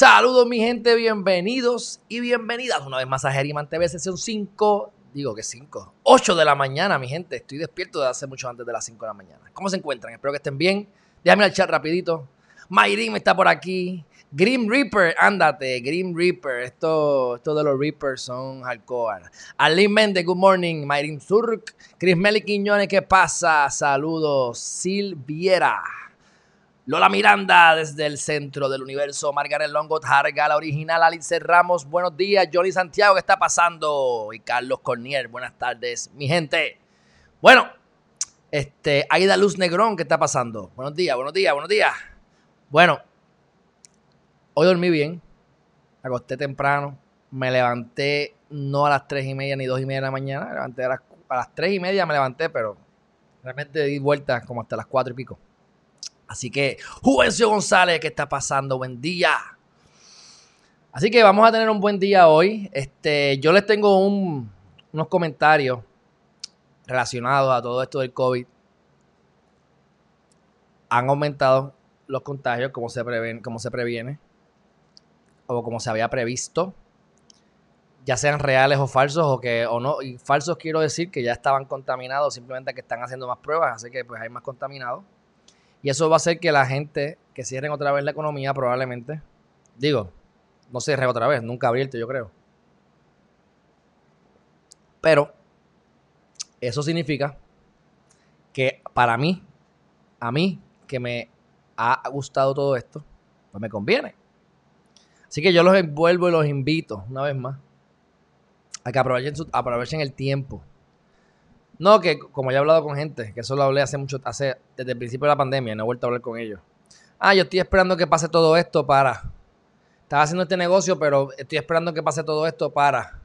Saludos mi gente, bienvenidos y bienvenidas una vez más a Herriman TV sesión 5, digo que 5, 8 de la mañana mi gente, estoy despierto desde hace mucho antes de las 5 de la mañana. ¿Cómo se encuentran? Espero que estén bien. Déjame al chat rapidito. Mayrim está por aquí. Grim Reaper, ándate, Grim Reaper. Esto, esto de los Reapers son hardcore. Arlene Méndez, good morning. Mayrim Zurk. Chris Meli Quiñones, ¿qué pasa? Saludos. Silviera. Lola Miranda desde el centro del universo. Margaret Longo Targa, la original. Alice Ramos, buenos días. Johnny Santiago, ¿qué está pasando? Y Carlos Cornier, buenas tardes, mi gente. Bueno, este, Aida Luz Negrón, ¿qué está pasando? Buenos días, buenos días, buenos días. Bueno, hoy dormí bien. Acosté temprano. Me levanté no a las 3 y media ni 2 y media de la mañana. Me levanté a las, 3 y media me levanté, pero realmente di vueltas como hasta las 4 y pico. Así que, Juvencio González, ¿qué está pasando? Buen día. Así que vamos a tener un buen día hoy. Este, yo les tengo un- unos comentarios relacionados a todo esto del COVID. Han aumentado los contagios como se, preven, como se previene o como se había previsto, ya sean reales o falsos o que o no. Y falsos quiero decir que ya estaban contaminados, simplemente que están haciendo más pruebas, así que pues hay más contaminados. Y eso va a hacer que la gente, que cierren otra vez la economía probablemente, digo, no cierre otra vez, nunca abierto yo creo. Pero eso significa que para mí, a mí, que me ha gustado todo esto, pues me conviene. Así que yo los envuelvo y los invito, una vez más, a que aprovechen, su- aprovechen el tiempo. No, que como ya he hablado con gente, que eso lo hablé hace mucho, hace, desde el principio de la pandemia, no he vuelto a hablar con ellos. Ah, yo estoy esperando que pase todo esto para. Estaba haciendo este negocio, pero estoy esperando que pase todo esto para.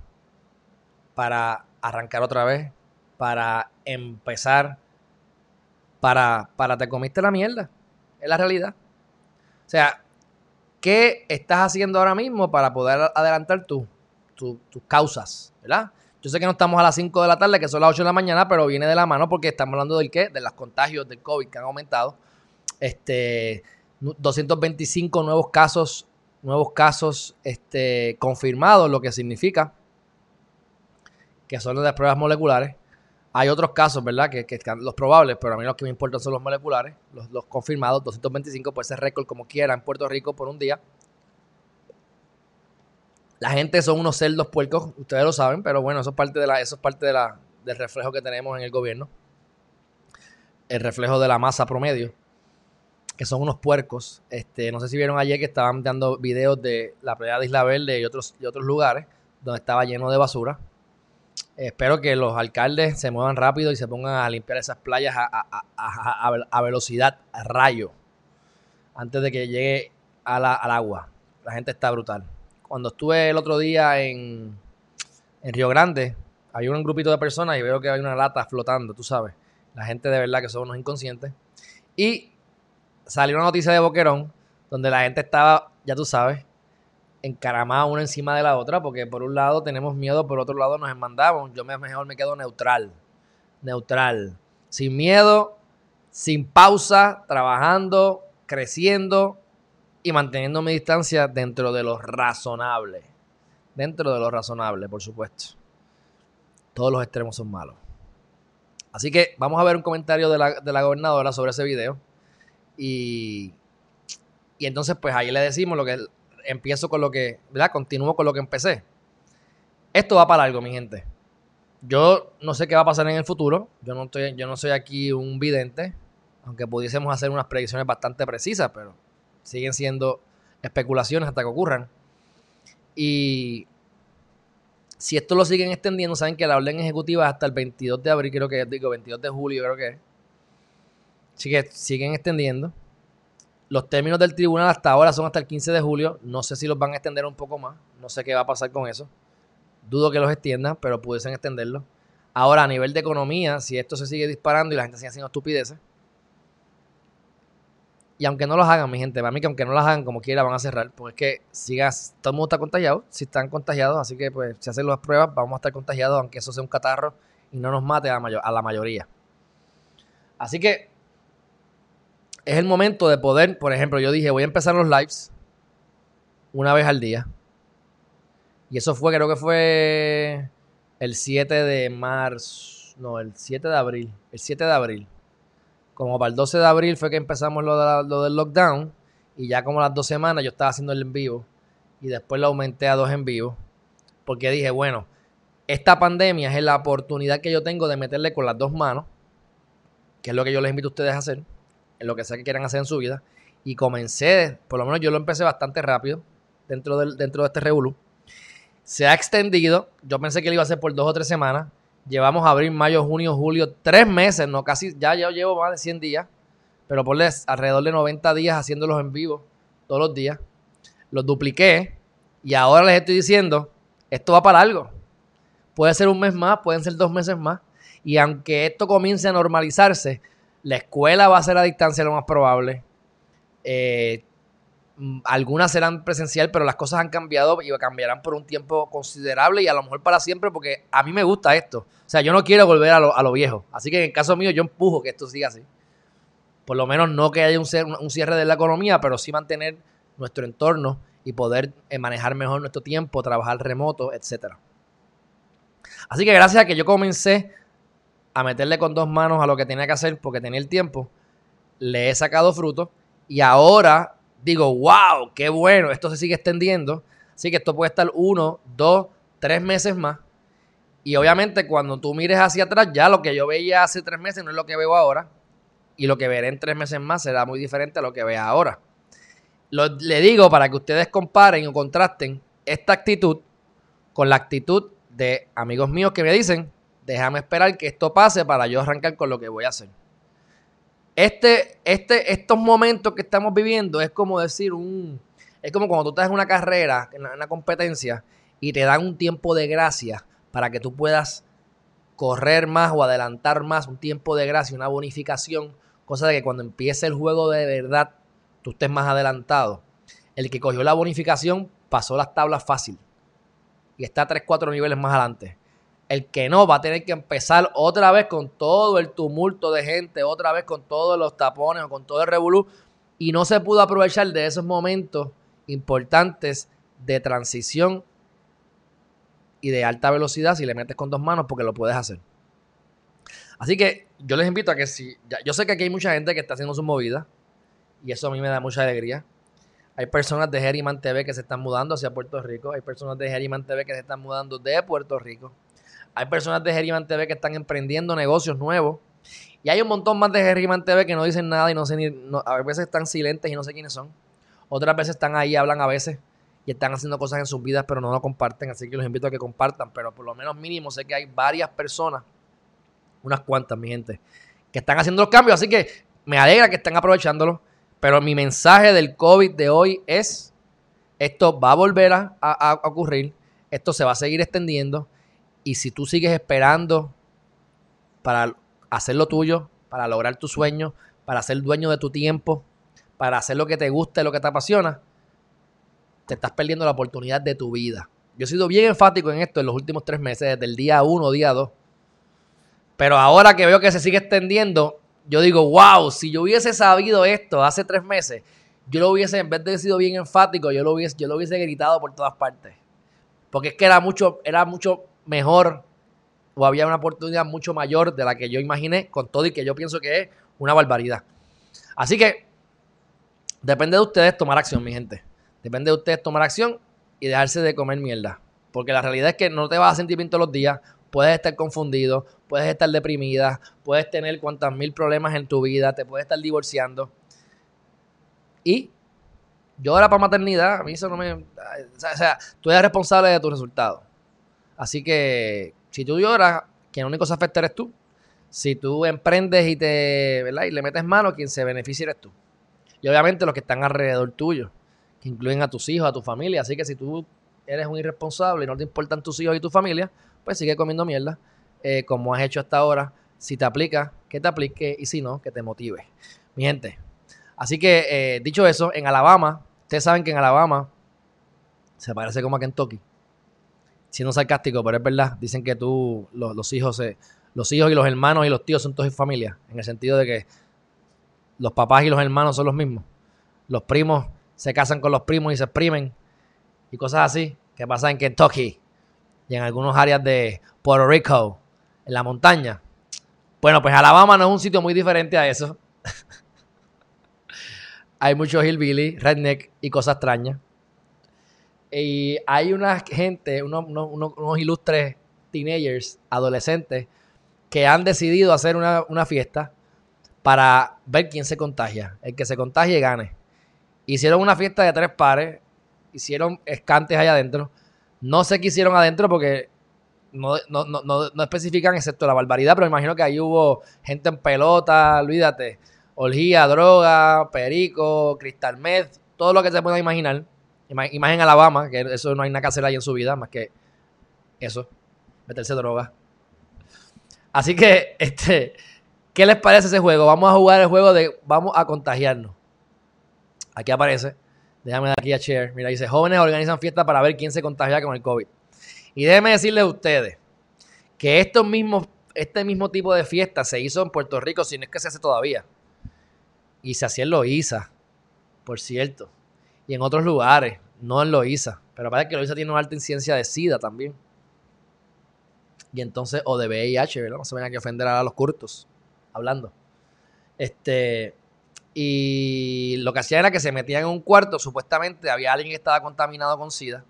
Para arrancar otra vez. Para empezar. Para. Para te comiste la mierda. Es la realidad. O sea, ¿qué estás haciendo ahora mismo para poder adelantar tu- tu- tus causas? ¿Verdad? Yo sé que no estamos a las 5 de la tarde, que son las 8 de la mañana, pero viene de la mano porque estamos hablando del qué? De los contagios del COVID que han aumentado. Este, nu- 225 nuevos casos, nuevos casos este, confirmados, lo que significa que son las pruebas moleculares. Hay otros casos, ¿verdad? Que, que los probables, pero a mí los que me importan son los moleculares, los, los confirmados. 225 puede ser récord como quiera en Puerto Rico por un día. La gente son unos cerdos puercos, ustedes lo saben, pero bueno, eso es parte, de la, eso es parte de la, del reflejo que tenemos en el gobierno. El reflejo de la masa promedio, que son unos puercos. Este, no sé si vieron ayer que estaban dando videos de la playa de Isla Verde y otros, y otros lugares donde estaba lleno de basura. Espero que los alcaldes se muevan rápido y se pongan a limpiar esas playas a, a- a- a- velocidad, rayo, antes de que llegue al agua. La gente está brutal. Cuando estuve el otro día en, en Río Grande, había un grupito de personas y veo que hay una lata flotando, tú sabes. La gente de verdad que son unos inconscientes. Y salió una noticia de Boquerón donde la gente estaba, ya tú sabes, encaramada una encima de la otra, porque por un lado tenemos miedo, por otro lado nos enmandamos. Yo me- mejor me quedo neutral. Neutral. Sin miedo, sin pausa, trabajando, creciendo y manteniendo mi distancia dentro de lo razonable. Dentro de lo razonable, por supuesto. Todos los extremos son malos. Así que vamos a ver un comentario de la, de la gobernadora sobre ese video. Y, y entonces, pues ahí le decimos lo que empiezo con lo que, ¿verdad? Continúo con lo que empecé. Esto va para algo, mi gente. Yo no sé qué va a pasar en el futuro. Yo no, estoy, yo no soy aquí un vidente, aunque pudiésemos hacer unas predicciones bastante precisas, pero siguen siendo especulaciones hasta que ocurran. Y si esto lo siguen extendiendo, saben que la orden ejecutiva hasta el 22 de abril, creo que es, digo, 22 de julio, creo que es. Así que siguen extendiendo. Los términos del tribunal hasta ahora son hasta el 15 de julio. No sé si los van a extender un poco más. No sé qué va a pasar con eso. Dudo que los extiendan, pero pudiesen extenderlo. Ahora, a nivel de economía, si esto se sigue disparando y la gente sigue haciendo estupideces, y aunque no los hagan, mi gente, para mí que aunque no las hagan como quiera van a cerrar, porque es que sigas, todo el mundo está contagiado, si están contagiados, así que pues si hacen las pruebas vamos a estar contagiados, aunque eso sea un catarro y no nos mate a, a la mayoría. Así que es el momento de poder, por ejemplo, yo dije, voy a empezar los lives una vez al día. Y eso fue, creo que fue el 7 de marzo, no, el 7 de abril, el 7 de abril como para el 12 de abril fue que empezamos lo, del lockdown y ya como las dos semanas yo estaba haciendo el en vivo y después lo aumenté a dos en vivo porque dije, bueno, esta pandemia es la oportunidad que yo tengo de meterle con las dos manos, que es lo que yo les invito a ustedes a hacer, en lo que sea que quieran hacer en su vida. Y comencé, por lo menos yo lo empecé bastante rápido dentro, dentro de este revolú. Se ha extendido, yo pensé que lo iba a hacer por dos o tres semanas, Llevamos abril, mayo, junio, julio, tres meses, no casi, ya yo llevo más de 100 días, pero por alrededor de 90 días haciéndolos en vivo todos los días. Los dupliqué y ahora les estoy diciendo, esto va para algo. Puede ser un mes más, pueden ser dos meses más. Y aunque esto comience a normalizarse, la escuela va a ser a distancia lo más probable. Eh, algunas serán presencial, pero las cosas han cambiado y cambiarán por un tiempo considerable y a lo mejor para siempre, porque a mí me gusta esto. O sea, yo no quiero volver a lo, viejo. Así que en el caso mío, yo empujo que esto siga así. Por lo menos no que haya un, un cierre de la economía, pero sí mantener nuestro entorno y poder eh, manejar mejor nuestro tiempo, trabajar remoto, etcétera. Así que gracias a que yo comencé a meterle con dos manos a lo que tenía que hacer porque tenía el tiempo, le he sacado fruto y ahora digo, wow, qué bueno, esto se sigue extendiendo. Así que esto puede estar uno, dos, tres meses más. Y obviamente cuando tú mires hacia atrás, ya lo que yo veía hace tres meses no es lo que veo ahora. Y lo que veré en tres meses más será muy diferente a lo que vea ahora. le digo para que ustedes comparen o contrasten esta actitud con la actitud de amigos míos que me dicen, déjame esperar que esto pase para yo arrancar con lo que voy a hacer. Este, este, estos momentos que estamos viviendo es como decir un. Es como cuando tú estás en una carrera, en una competencia, y te dan un tiempo de gracia para que tú puedas correr más o adelantar más, un tiempo de gracia, una bonificación, cosa de que cuando empiece el juego de verdad, tú estés más adelantado. El que cogió la bonificación pasó las tablas fácil y está 3, 4 niveles más adelante. El que no va a tener que empezar otra vez con todo el tumulto de gente, otra vez con todos los tapones o con todo el revolú. Y no se pudo aprovechar de esos momentos importantes de transición y de alta velocidad si le metes con dos manos porque lo puedes hacer. Así que yo les invito a que si, yo sé que aquí hay mucha gente que está haciendo su movida y eso a mí me da mucha alegría. Hay personas de Geriman TV que se están mudando hacia Puerto Rico, hay personas de Geriman TV que se están mudando de Puerto Rico. Hay personas de Geriman TV que están emprendiendo negocios nuevos. Y hay un montón más de Geriman TV que no dicen nada y no sé ni. a veces están silentes y no sé quiénes son. Otras veces están ahí, hablan a veces y están haciendo cosas en sus vidas, pero no lo comparten. Así que los invito a que compartan. Pero por lo menos mínimo sé que hay varias personas, unas cuantas, mi gente, que están haciendo los cambios. Así que me alegra que estén aprovechándolo. Pero mi mensaje del COVID de hoy es: esto va a volver a ocurrir. Esto se va a seguir extendiendo. Y si tú sigues esperando para hacer lo tuyo, para lograr tu sueño, para ser dueño de tu tiempo, para hacer lo que te guste, lo que te apasiona, te estás perdiendo la oportunidad de tu vida. Yo he sido bien enfático en esto en los últimos tres meses, desde el día uno, día dos. Pero ahora que veo que se sigue extendiendo, yo digo, wow, si yo hubiese sabido esto hace tres meses, yo lo hubiese, en vez de sido bien enfático, yo lo hubiese, yo lo hubiese gritado por todas partes. Porque es que era mucho, era mucho mejor o había una oportunidad mucho mayor de la que yo imaginé con todo y que yo pienso que es una barbaridad. Así que depende de ustedes tomar acción, mi gente. Depende de ustedes tomar acción y dejarse de comer mierda. Porque la realidad es que no te vas a sentir bien todos los días. Puedes estar confundido, puedes estar deprimida, puedes tener cuantas mil problemas en tu vida, te puedes estar divorciando. Y yo era para maternidad, a mí eso no me... O sea, tú eres responsable de tus resultados. Así que si tú lloras, quien único se afecta eres tú. Si tú emprendes y te, ¿verdad? Y le metes mano, quien se beneficia eres tú. Y obviamente los que están alrededor tuyo, que incluyen a tus hijos, a tu familia. Así que si tú eres un irresponsable y no te importan tus hijos y tu familia, pues sigue comiendo mierda, eh, como has hecho hasta ahora. Si te aplica, que te aplique y si no, que te motive. Mi gente. Así que, eh, dicho eso, en Alabama, ustedes saben que en Alabama se parece como a Kentucky. Siendo sarcástico, pero es verdad. Dicen que tú, los, hijos, los hijos y los hermanos y los tíos son todos familia. En el sentido de que los papás y los hermanos son los mismos. Los primos se casan con los primos y se exprimen. Y cosas así que pasan en Kentucky y en algunas áreas de Puerto Rico, en la montaña. Bueno, pues Alabama no es un sitio muy diferente a eso. hay muchos hillbilly, redneck y cosas extrañas. Y hay una gente, unos, unos, ilustres teenagers, adolescentes, que han decidido hacer una, una, fiesta para ver quién se contagia. El que se contagie gane. Hicieron una fiesta de tres pares, hicieron escantes allá adentro. No sé qué hicieron adentro porque no, no, no, no, especifican excepto la barbaridad, pero imagino que ahí hubo gente en pelota, olvídate, orgía, droga, perico, cristal med, todo lo que se pueda imaginar. Imagen Alabama, que eso no hay nada que hacer ahí en su vida, más que eso, meterse droga. Así que, este, ¿qué les parece ese juego? Vamos a jugar el juego de vamos a contagiarnos. Aquí aparece. Déjame dar aquí a share. Mira, dice, jóvenes organizan fiestas para ver quién se contagia con el COVID. Y déjenme decirles a ustedes que estos mismos, este mismo tipo de fiesta se hizo en Puerto Rico, si no es que se hace todavía. Y se hacía en Loíza, por cierto. Y en otros lugares, no en Loíza. Pero parece que Loíza tiene una alta incidencia de SIDA también. Y entonces, o de VIH, ¿verdad? No se vengan a ofender a los curtos, hablando. Este, y lo que hacían era que se metían en un cuarto, supuestamente había alguien que estaba contaminado con SIDA,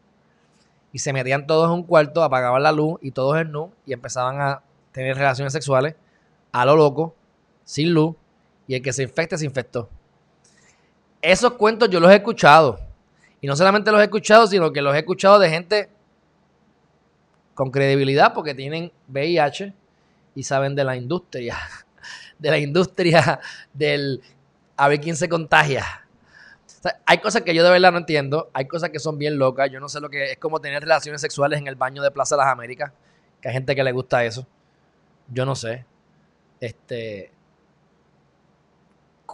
y se metían todos en un cuarto, apagaban la luz y todos en nu, y empezaban a tener relaciones sexuales a lo loco, sin luz, y el que se infecte se infectó. Esos cuentos yo los he escuchado, y no solamente los he escuchado, sino que los he escuchado de gente con credibilidad porque tienen VIH y saben de la industria, de la industria del a ver quién se contagia. hay cosas que yo de verdad no entiendo. Hay cosas que son bien locas. Yo no sé lo que es como tener relaciones sexuales en el baño de Plaza de las Américas. Que hay gente que le gusta eso. Yo no sé. Este.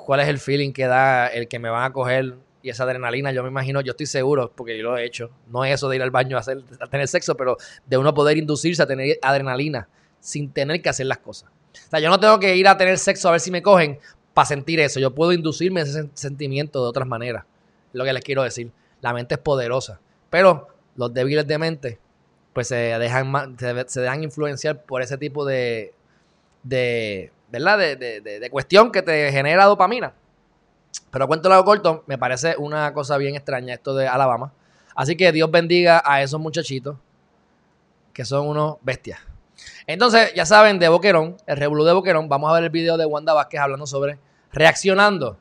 ¿Cuál es el feeling que da el que me van a coger y esa adrenalina? Yo me imagino, yo estoy seguro, porque yo lo he hecho. No es eso de ir al baño a, hacer, tener sexo, pero de uno poder inducirse a tener adrenalina sin tener que hacer las cosas. O sea, yo no tengo que ir a tener sexo a ver si me cogen para sentir eso. Yo puedo inducirme ese sentimiento de otras maneras. Es lo que les quiero decir. La mente es poderosa. Pero los débiles de mente, pues se dejan, se, dejan influenciar por ese tipo de, de ¿verdad? De, de, de, cuestión que te genera dopamina. Pero cuento lo corto, me parece una cosa bien extraña esto de Alabama. Así que Dios bendiga a esos muchachitos que son unos bestias. Entonces, ya saben, de Boquerón, el revolú de Boquerón, vamos a ver el video de Wanda Vázquez hablando sobre reaccionando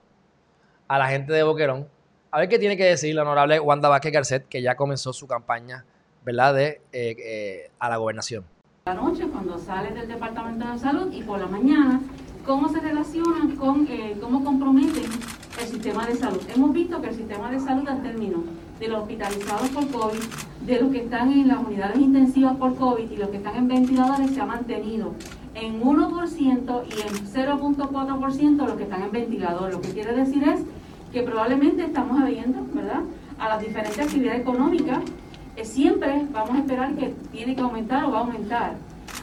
a la gente de Boquerón. A ver qué tiene que decir la honorable Wanda Vázquez Garcet, que ya comenzó su campaña, ¿verdad?, de, eh, eh, a la gobernación. La noche, cuando sale del Departamento de Salud, y por la mañana, cómo se relacionan con, eh, cómo comprometen el sistema de salud. Hemos visto que el sistema de salud al término de los hospitalizados por COVID, de los que están en las unidades intensivas por COVID y los que están en ventiladores se ha mantenido en 1% y en 0.4% los que están en ventiladores. Lo que quiere decir es que probablemente estamos viendo, ¿verdad?, a las diferentes actividades económicas, eh, siempre vamos a esperar que tiene que aumentar o va a aumentar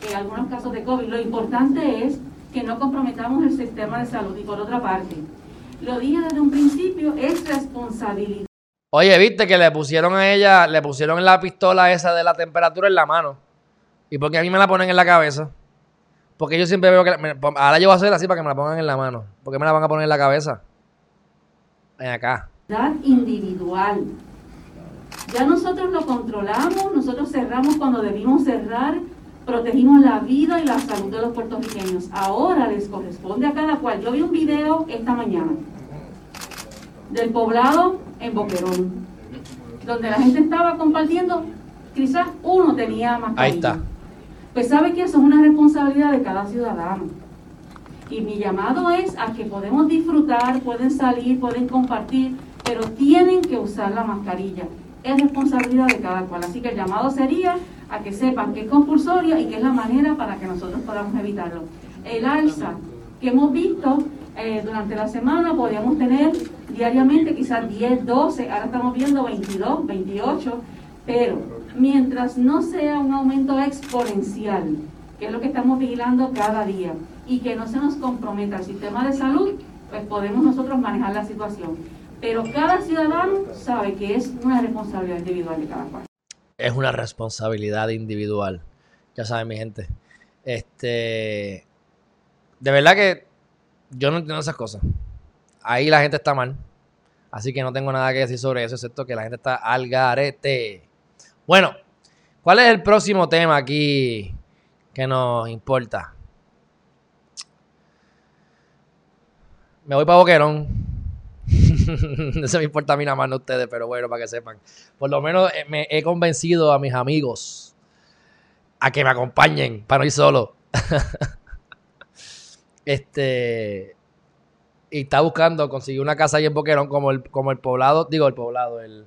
en algunos casos de COVID. Lo importante es que no comprometamos el sistema de salud. Y por otra parte, lo dije desde un principio, es responsabilidad Oye, viste que le pusieron a ella, le pusieron la pistola esa de la temperatura en la mano. ¿Y por qué a mí me la ponen en la cabeza? Porque yo siempre veo que... ahora yo voy a hacer así para que me la pongan en la mano. ¿Por qué me la van a poner en la cabeza? Ven acá. Individual. Ya nosotros lo controlamos, nosotros cerramos cuando debimos cerrar, protegimos la vida y la salud de los puertorriqueños. Ahora les corresponde a cada cual. Yo vi un video esta mañana del poblado en Boquerón, donde la gente estaba compartiendo, quizás uno tenía más. Ahí está. Pues sabe que eso es una responsabilidad de cada ciudadano. Y mi llamado es a que podemos disfrutar, pueden salir, pueden compartir, pero tienen que usar la mascarilla. Es responsabilidad de cada cual. Así que el llamado sería a que sepan que es compulsorio y que es la manera para que nosotros podamos evitarlo. El alza que hemos visto eh, durante la semana, podríamos tener diariamente quizás 10, 12, ahora estamos viendo 22, 28, pero mientras no sea un aumento exponencial, que es lo que estamos vigilando cada día, y que no se nos comprometa el sistema de salud, pues podemos nosotros manejar la situación. Pero cada ciudadano sabe que es una responsabilidad individual de cada cual. Es una responsabilidad individual. Ya saben, mi gente. Este. De verdad que yo no entiendo esas cosas. Ahí la gente está mal. Así que no tengo nada que decir sobre eso, excepto que la gente está al garete. Bueno, ¿cuál es el próximo tema aquí que nos importa? Me voy para Boquerón. no se me importa a mí nada más, no ustedes, pero bueno, para que sepan. Por lo menos eh, me he convencido a mis amigos a que me acompañen para no ir solo. este. Y está buscando conseguir una casa ahí en Boquerón, como el, como el poblado, digo el poblado, el,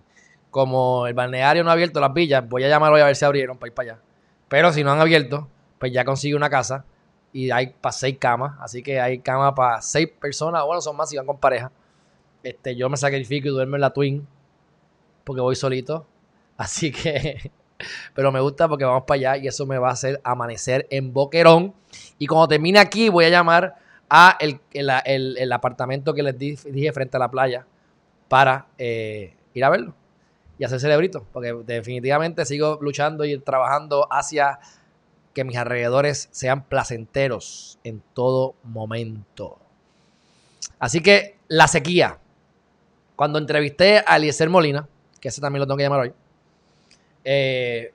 como el balneario no ha abierto las villas. Voy a llamarlo a ver si abrieron para ir para allá. Pero si no han abierto, pues ya consigue una casa y hay para seis camas. Así que hay cama para seis personas. Bueno, son más si van con pareja. Este, yo me sacrifico y duermo en la Twin porque voy solito. Así que, pero me gusta porque vamos para allá y eso me va a hacer amanecer en Boquerón. Y cuando termine aquí, voy a llamar a el, apartamento que les dije frente a la playa para eh, ir a verlo y hacer cerebrito. Porque definitivamente sigo luchando y trabajando hacia que mis alrededores sean placenteros en todo momento. Así que la sequía. Cuando entrevisté a Eliezer Molina, que ese también lo tengo que llamar hoy, eh,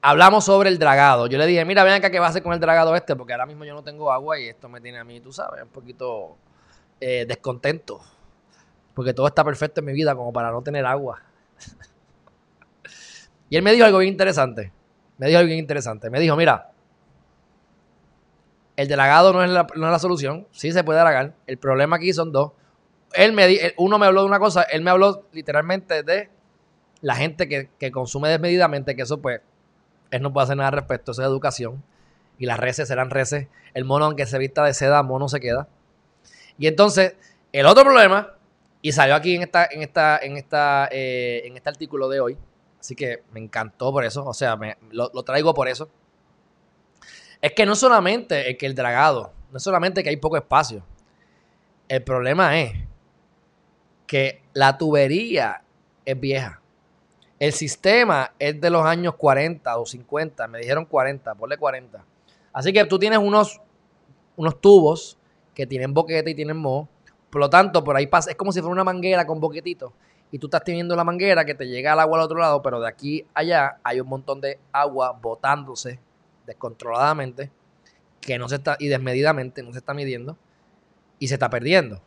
hablamos sobre el dragado. Yo le dije, mira, ven acá qué va a hacer con el dragado este, porque ahora mismo yo no tengo agua y esto me tiene a mí, tú sabes, un poquito eh, descontento. Porque todo está perfecto en mi vida como para no tener agua. y él me dijo algo bien interesante. Me dijo algo bien interesante. Me dijo, mira, el dragado no es la, no es la solución. Sí se puede dragar. El problema aquí son dos él me, uno me habló de una cosa, él me habló literalmente de la gente que, consume desmedidamente, que eso pues, él no puede hacer nada al respecto, eso es educación. Y las reces serán reces. El mono, aunque se vista de seda, mono se queda. Y entonces, el otro problema, y salió aquí en esta, en esta, en esta, eh, en este artículo de hoy, así que me encantó por eso, o sea, me, lo, traigo por eso. Es que no solamente es que el dragado, no solamente que hay poco espacio. El problema es que la tubería es vieja. El sistema es de los años 40 o 50, me dijeron 40, ponle 40. Así que tú tienes unos, unos tubos que tienen boquete y tienen moho. Por lo tanto, por ahí pasa, es como si fuera una manguera con boquetito. Y tú estás teniendo la manguera que te llega al agua al otro lado, pero de aquí allá hay un montón de agua botándose descontroladamente que no se está, y desmedidamente no se está midiendo y se está perdiendo.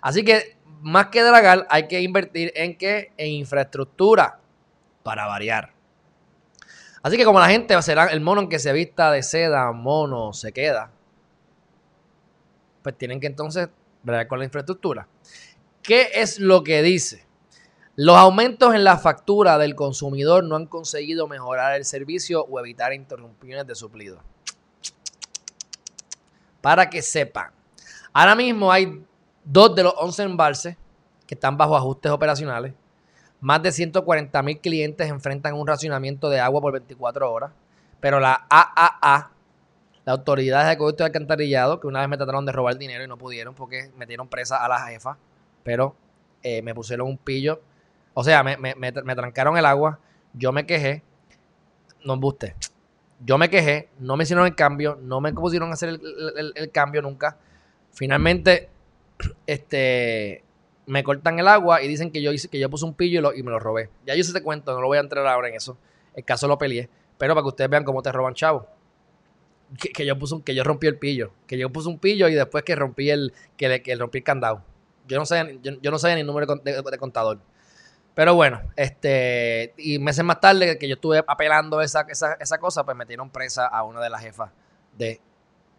Así que más que dragar, hay que invertir en qué? En infraestructura para variar. Así que como la gente será el mono en que se vista de seda, mono, se queda, pues tienen que entonces ver con la infraestructura. ¿Qué es lo que dice? Los aumentos en la factura del consumidor no han conseguido mejorar el servicio o evitar interrupciones de suplido. Para que sepan, ahora mismo hay Dos de los 11 embalses que están bajo ajustes operacionales. Más de 140 mil clientes enfrentan un racionamiento de agua por 24 horas. Pero la AAA, la Autoridad de Acueducto y Alcantarillado, que una vez me trataron de robar dinero y no pudieron porque metieron presa a la jefa, pero eh, me pusieron un pillo. O sea, me, me, trancaron el agua. Yo me quejé. No embuste. Yo me quejé. No me hicieron el cambio. No me pusieron a hacer el cambio nunca. Finalmente este, me cortan el agua y dicen que yo hice, que yo puse un pillo y, me lo robé. Ya yo se te cuento, no lo voy a entrar ahora en eso. El caso lo peleé. Pero para que ustedes vean cómo te roban chavo. Que, yo puse que yo rompí el pillo. Que yo puse un pillo y después que rompí el, que, que rompí el candado. Yo no sé, yo, no sé ni el número de, contador. Pero bueno, este, y meses más tarde que yo estuve apelando esa, esa, esa cosa, pues metieron presa a una de las jefas de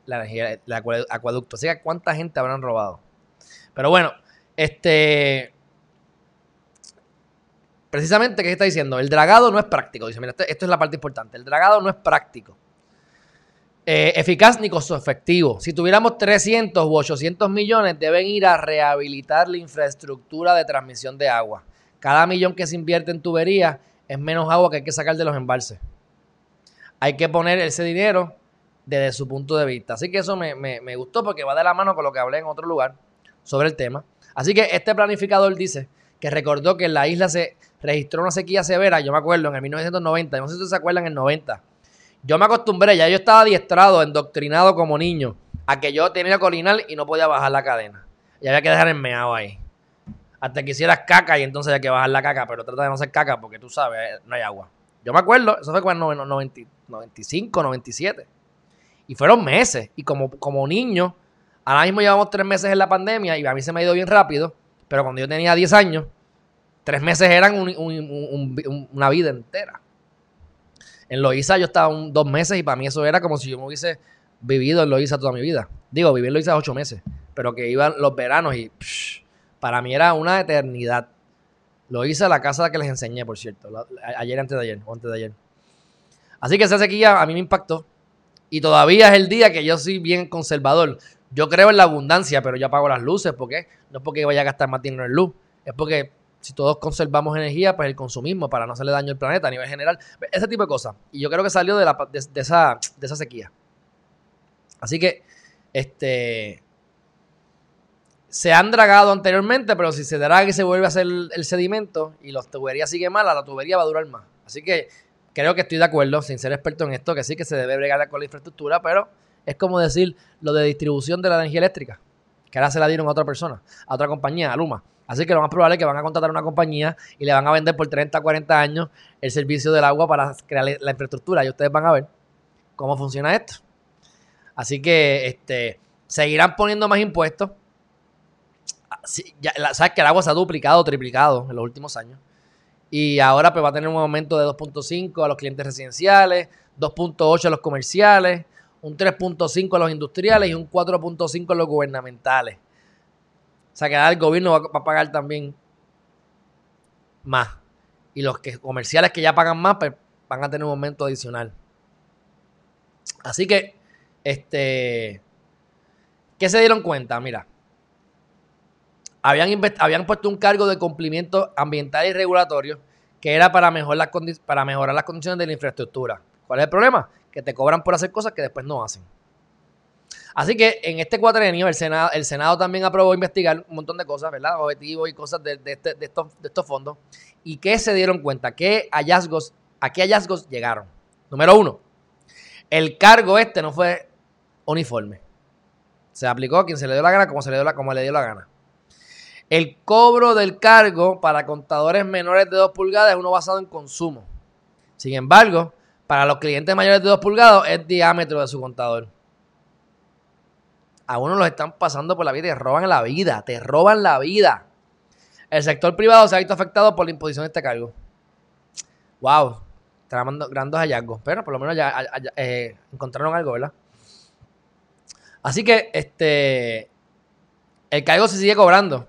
la energía, del acueducto. Así que cuánta gente habrán robado. Pero bueno, este. precisamente, ¿qué está diciendo? El dragado no es práctico. Dice, mira, esto, esto es la parte importante. El dragado no es práctico. Eh, eficaz ni costo efectivo. Si tuviéramos 300 u 800 millones, deben ir a rehabilitar la infraestructura de transmisión de agua. Cada millón que se invierte en tubería es menos agua que hay que sacar de los embalses. Hay que poner ese dinero desde su punto de vista. Así que eso me, me gustó porque va de la mano con lo que hablé en otro lugar sobre el tema. Así que este planificador dice que recordó que en la isla se registró una sequía severa, yo me acuerdo, en el 1990, no sé si ustedes se acuerdan, en el 90 yo me acostumbré, ya yo estaba adiestrado, endoctrinado como niño, a que yo tenía colinal y no podía bajar la cadena. Y había que dejar el meado ahí. Hasta que hicieras caca y entonces había que bajar la caca, pero trata de no hacer caca porque tú sabes, eh, no hay agua. Yo me acuerdo, eso fue cuando 95, 97. Y fueron meses. Y como, como niño, ahora mismo llevamos tres meses en la pandemia y a mí se me ha ido bien rápido, pero cuando yo tenía 10 años, tres meses eran una vida entera. En Loiza yo estaba dos meses y para mí eso era como si yo me hubiese vivido en Loiza toda mi vida. Digo, viví en Loiza ocho meses, pero que iban los veranos y para mí era una eternidad. Loiza, la casa que les enseñé, por cierto, ayer, antes de ayer, antes de ayer. Así que esa sequía a mí me impactó. Y todavía es el día que yo soy bien conservador. Yo creo en la abundancia, pero yo apago las luces. ¿Por qué? No es porque vaya a gastar más dinero en luz. Es porque si todos conservamos energía, pues el consumismo para no hacerle daño al planeta a nivel general. Ese tipo de cosas. Y yo creo que salió de, esa, de esa sequía. Así que, este. Se han dragado anteriormente, pero si se draga y se vuelve a hacer el, sedimento y la tubería sigue mala, la tubería va a durar más. Así que creo que estoy de acuerdo, sin ser experto en esto, que sí que se debe bregar con la infraestructura, pero es como decir lo de distribución de la energía eléctrica, que ahora se la dieron a otra persona, a otra compañía, a Luma. Así que lo más probable es que van a contratar una compañía y le van a vender por 30, 40 años el servicio del agua para crear la infraestructura. Y ustedes van a ver cómo funciona esto. Así que este, seguirán poniendo más impuestos. sabes que el agua se ha duplicado o triplicado en los últimos años. Y ahora pues va a tener un aumento de 2.5 a los clientes residenciales, 2.8 a los comerciales, un 3.5 a los industriales y un 4.5 a los gubernamentales. O sea que el gobierno va, a pagar también más. Y los que, comerciales que ya pagan más, pues van a tener un aumento adicional. Así que, este, ¿qué se dieron cuenta? Mira, habían, habían puesto un cargo de cumplimiento ambiental y regulatorio que era para, mejorar las para mejorar las condiciones de la infraestructura. ¿Cuál es el problema? Que te cobran por hacer cosas que después no hacen. Así que en este cuatrenio el Senado, el Senado también aprobó investigar un montón de cosas, ¿verdad? Objetivos y cosas de, este, de, estos, de estos fondos. ¿Y qué se dieron cuenta? ¿Qué hallazgos, ¿A qué hallazgos llegaron? Número uno, el cargo este no fue uniforme. Se aplicó a quien se le dio la gana como, se le dio la, como le dio la gana. El cobro del cargo para contadores menores de 2 pulgadas es uno basado en consumo. Sin embargo, para los clientes mayores de 2 pulgadas es diámetro de su contador a uno los están pasando por la vida y te roban la vida, te roban la vida. El sector privado se ha visto afectado por la imposición de este cargo. Wow, tramando grandes hallazgos, pero por lo menos ya, eh, encontraron algo, ¿verdad? Así que este el cargo se sigue cobrando,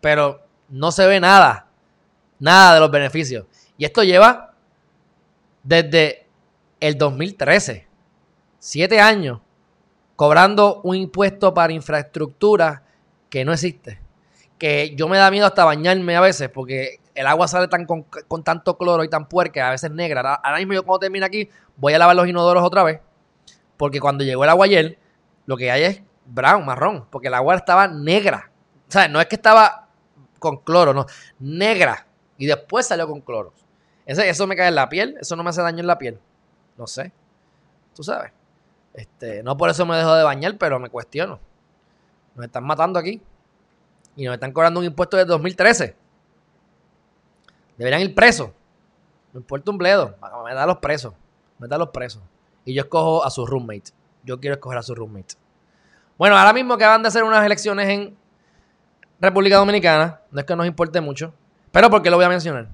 pero no se ve nada, nada de los beneficios. Y esto lleva desde el 2013, siete años cobrando un impuesto para infraestructura que no existe. Que yo me da miedo hasta bañarme a veces porque el agua sale tan con, tanto cloro y tan puerca, a veces negra. Ahora mismo yo cuando termine aquí voy a lavar los inodoros otra vez porque cuando llegó el agua ayer lo que hay es brown, marrón, porque el agua estaba negra. O sea, no es que estaba con cloro, no, negra. Y después salió con cloro. eso me cae en la piel, eso no me hace daño en la piel. No sé. Tú sabes. Este, no por eso me dejo de bañar, pero me cuestiono. Nos están matando aquí. Y nos están cobrando un impuesto de 2013. Deberían ir presos. No importa un bledo. Me da los presos. Me da los presos. Y yo escojo a su roommate. Yo quiero escoger a su roommate. Bueno, ahora mismo que van de hacer unas elecciones en República Dominicana. No es que nos importe mucho. Pero ¿por qué lo voy a mencionar?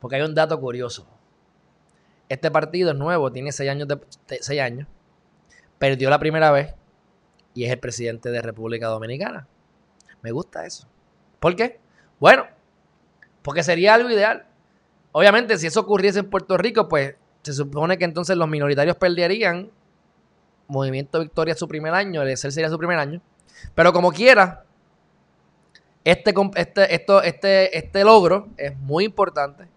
Porque hay un dato curioso. Este partido es nuevo, tiene seis años, de, años. Perdió la primera vez y es el presidente de República Dominicana. Me gusta eso. ¿Por qué? Bueno, Porque sería algo ideal. Obviamente, si eso ocurriese en Puerto Rico, pues se supone que entonces los minoritarios perderían. Movimiento Victoria su primer año, el ESER sería su primer año. Pero como quiera, este, este, esto, este, este logro es muy importante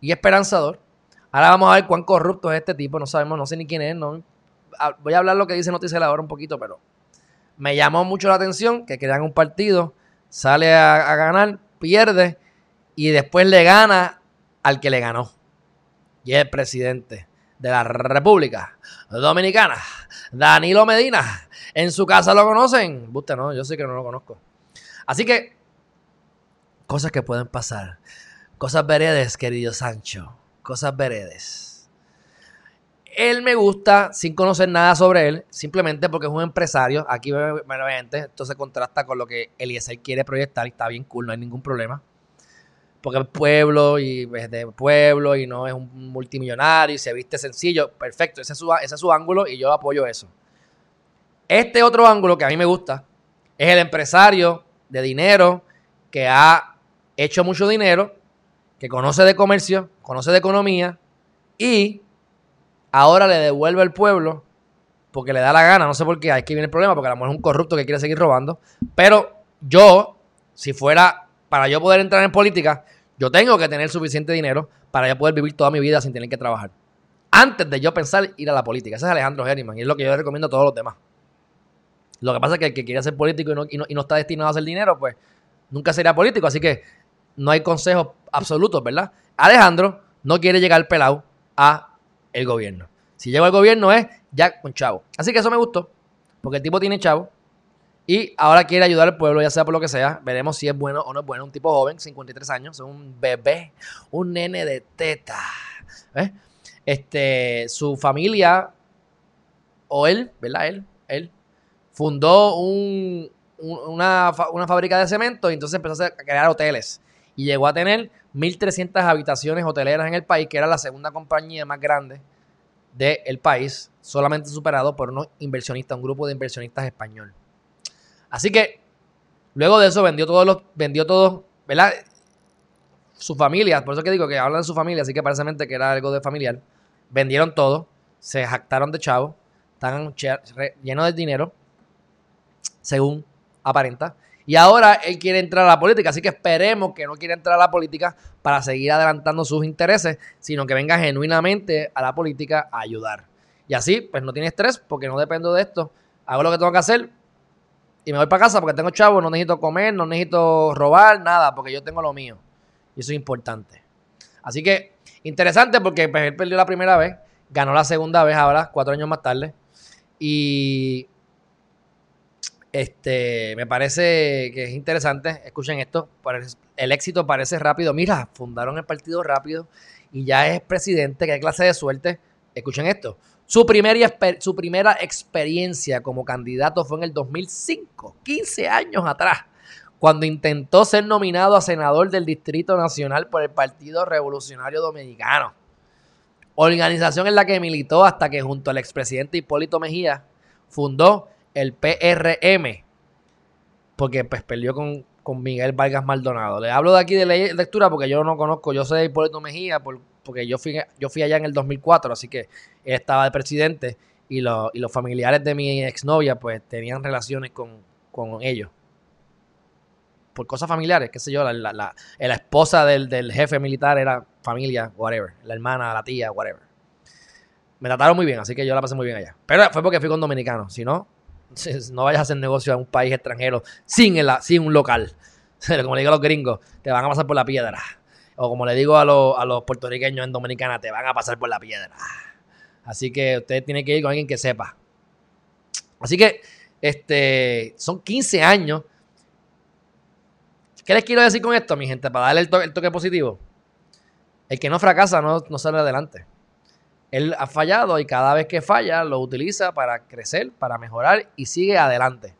y esperanzador. Ahora vamos a ver cuán corrupto es este tipo. No sabemos, no sé ni quién es. No, voy a hablar lo que dice Noticias ahora un poquito, pero me llamó mucho la atención que crean un partido, sale a, ganar, pierde y después le gana al que le ganó. Y es el presidente de la República Dominicana, Danilo Medina. En su casa lo conocen. Usted no, yo sé que no lo conozco. Así que, cosas que pueden pasar. Cosas veredes, querido Sancho. Cosas veredes. Él me gusta sin conocer nada sobre él, simplemente porque es un empresario. Aquí, obviamente, esto se contrasta con lo que Eliezer quiere proyectar y está bien cool, no hay ningún problema. Porque es pueblo y es de pueblo y no es un multimillonario y se viste sencillo. Perfecto, ese es su, ese es su ángulo y yo apoyo eso. Este otro ángulo que a mí me gusta es el empresario de dinero que ha hecho mucho dinero, que conoce de comercio, conoce de economía y ahora le devuelve al pueblo porque le da la gana, no sé por qué, ahí que viene el problema, porque a lo mejor es un corrupto que quiere seguir robando, pero yo, si fuera para yo poder entrar en política, yo tengo que tener suficiente dinero para yo poder vivir toda mi vida sin tener que trabajar. Antes de yo pensar ir a la política. Ese es Alejandro Herriman y es lo que yo recomiendo a todos los demás. Lo que pasa es que el que quiere ser político y no, y no está destinado a hacer dinero, pues nunca sería político. Así que no hay consejos absolutos, ¿verdad? Alejandro no quiere llegar pelado a el gobierno. Si llega al gobierno es ya con chavo. Así que eso me gustó, porque el tipo tiene chavo y ahora quiere ayudar al pueblo, ya sea por lo que sea. Veremos si es bueno o no es bueno. Un tipo joven, 53 años, un bebé, un nene de teta. Este, su familia, o él, ¿verdad? Él, él, fundó un, una, una fábrica de cemento y entonces empezó a crear hoteles. Y llegó a tener 1.300 habitaciones hoteleras en el país, que era la segunda compañía más grande del país, solamente superado por unos inversionistas, un grupo de inversionistas español. Así que luego de eso vendió todos los, vendió todo, ¿verdad? Su familia, por eso que digo que hablan de su familia, así que parece que era algo de familiar. Vendieron todo, se jactaron de chavo, están llenos de dinero, según aparenta. Y ahora él quiere entrar a la política, así que esperemos que no quiera entrar a la política para seguir adelantando sus intereses, sino que venga genuinamente a la política a ayudar. Y así, pues no tiene estrés porque no dependo de esto. Hago lo que tengo que hacer y me voy para casa porque tengo chavo, no necesito comer, no necesito robar, nada, porque yo tengo lo mío. Y eso es importante. Así que, interesante porque pues, él perdió la primera vez, ganó la segunda vez ahora, cuatro años más tarde. Y este, me parece que es interesante. Escuchen esto. El éxito parece rápido. Mira, fundaron el partido rápido y ya es presidente. Qué clase de suerte. Escuchen esto. Su su primera experiencia como candidato fue en el 2005, 15 años atrás, cuando intentó ser nominado a senador del Distrito Nacional por el Partido Revolucionario Dominicano. Organización en la que militó hasta que junto al expresidente Hipólito Mejía fundó el PRM, porque pues perdió con, Miguel Vargas Maldonado. Le hablo de aquí de lectura porque yo no conozco, yo sé de Hipólito Mejía porque yo fui, yo fui allá en el 2004, así que él estaba de presidente y, los familiares de mi exnovia pues tenían relaciones con, ellos. Por cosas familiares, qué sé yo, la, la, la, esposa del, del jefe militar era familia, whatever, la hermana, la tía, whatever. Me trataron muy bien, así que yo la pasé muy bien allá. Pero fue porque fui con dominicanos, si no, no vayas a hacer negocio a un país extranjero sin, el, sin un local. Como le digo a los gringos, te van a pasar por la piedra. O como le digo a, los, puertorriqueños en Dominicana, te van a pasar por la piedra. Así que usted tiene que ir con alguien que sepa. Así que este, son 15 años. ¿Qué les quiero decir con esto, mi gente? Para darle el, toque positivo. El que no fracasa no, no sale adelante. Él ha fallado y cada vez que falla lo utiliza para crecer, para mejorar y sigue adelante,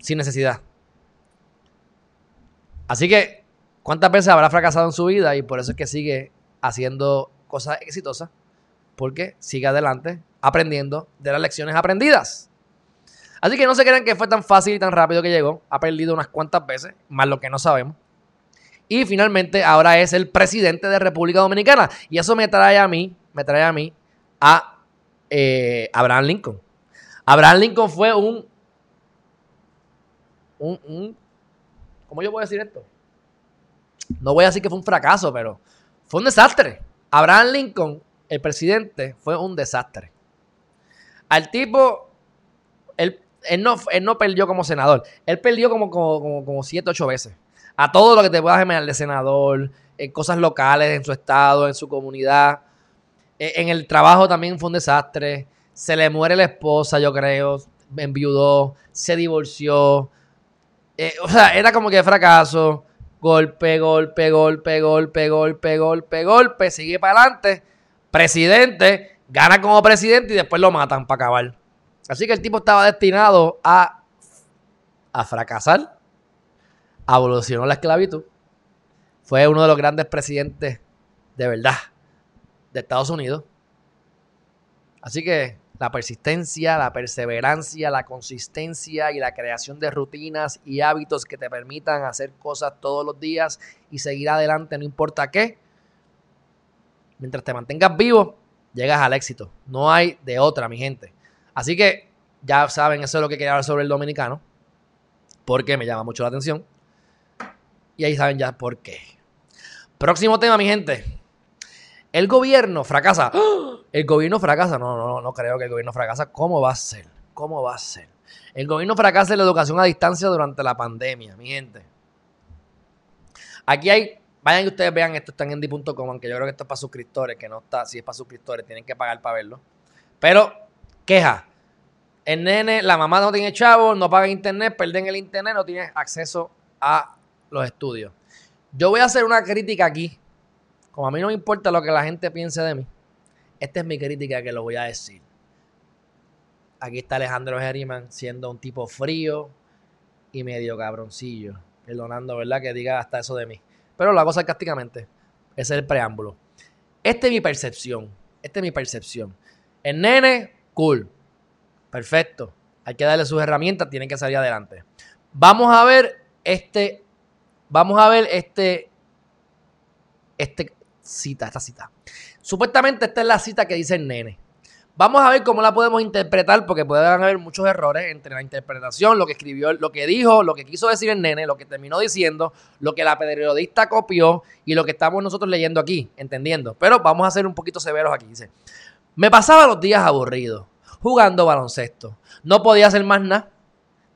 sin necesidad. Así que, ¿cuántas veces habrá fracasado en su vida? Y por eso es que sigue haciendo cosas exitosas, porque sigue adelante, aprendiendo de las lecciones aprendidas. Así que no se crean que fue tan fácil y tan rápido que llegó. Ha perdido unas cuantas veces, más lo que no sabemos. Y finalmente ahora es el presidente de República Dominicana. Y eso me trae a mí, me trae a mí a eh, Abraham Lincoln. Abraham Lincoln fue un, un, un, ¿cómo yo puedo decir esto? No voy a decir que fue un fracaso, pero fue un desastre. Abraham Lincoln, el presidente, fue un desastre. Al tipo, él, no, él no perdió como senador, él perdió como, como, como, siete, ocho veces. A todo lo que te puedas imaginar de senador, en cosas locales, en su estado, en su comunidad. E, en el trabajo también fue un desastre. Se le muere la esposa, yo creo. Enviudó, se divorció. Eh, o sea, era como que fracaso. Golpe, golpe, golpe, golpe, golpe, golpe, golpe. Sigue para adelante. Presidente. Gana como presidente y después lo matan para acabar. Así que el tipo estaba destinado a, a fracasar. Evolucionó la esclavitud. Fue uno de los grandes presidentes de verdad de Estados Unidos. Así que la persistencia, la perseverancia, la consistencia y la creación de rutinas y hábitos que te permitan hacer cosas todos los días y seguir adelante, no importa qué. Mientras te mantengas vivo, llegas al éxito. No hay de otra, mi gente. Así que ya saben, eso es lo que quería hablar sobre el dominicano. Porque me llama mucho la atención. Y ahí saben ya por qué. Próximo tema, mi gente. El gobierno fracasa. ¡Ah! El gobierno fracasa. No, no, no creo que el gobierno fracasa. ¿Cómo va a ser? ¿Cómo va a ser? El gobierno fracasa en la educación a distancia durante la pandemia, mi gente. Aquí hay, vayan que ustedes vean esto, está en endy.com, aunque yo creo que esto es para suscriptores, que no está, si es para suscriptores, tienen que pagar para verlo. Pero, queja. El nene, la mamá no tiene chavo, no paga internet, pierden el internet, no tiene acceso a los estudios. Yo voy a hacer una crítica aquí como a mí no me importa lo que la gente piense de mí, esta es mi crítica que lo voy a decir. Aquí está Alejandro Geriman siendo un tipo frío y medio cabroncillo. Perdonando, ¿verdad? Que diga hasta eso de mí. Pero lo hago sarcásticamente. Ese es el preámbulo. Esta es mi percepción. Esta es mi percepción. El nene, cool. Perfecto. Hay que darle sus herramientas, tienen que salir adelante. Vamos a ver este. Vamos a ver este. Este cita, esta cita. Supuestamente esta es la cita que dice el nene. Vamos a ver cómo la podemos interpretar, porque pueden haber muchos errores entre la interpretación, lo que escribió, lo que dijo, lo que quiso decir el nene, lo que terminó diciendo, lo que la periodista copió y lo que estamos nosotros leyendo aquí, entendiendo. Pero vamos a ser un poquito severos aquí. Dice, me pasaba los días aburridos, jugando baloncesto. No podía hacer más nada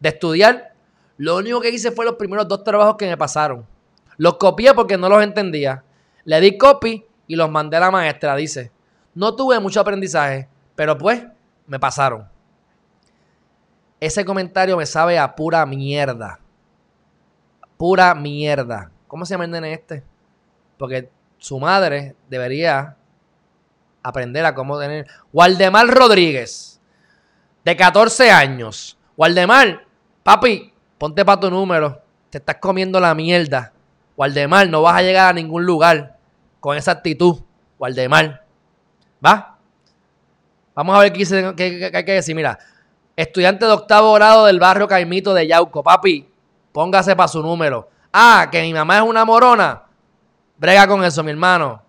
de estudiar. Lo único que hice fue los primeros dos trabajos que me pasaron. Los copié porque no los entendía. Le di copy y los mandé a la maestra. Dice, no tuve mucho aprendizaje, pero pues me pasaron. Ese comentario me sabe a pura mierda. Pura mierda. ¿Cómo se llama el nene este? Porque su madre debería aprender a cómo tener. Waldemar Rodríguez, de 14 años. Waldemar, papi, ponte para tu número. Te estás comiendo la mierda. Waldemar, no vas a llegar a ningún lugar con esa actitud. Waldemar. ¿Va? Vamos a ver qué, hay que decir. Mira, estudiante de octavo grado del barrio Caimito de Yauco. Papi, póngase para su número. Ah, que mi mamá es una morona. Brega con eso, mi hermano.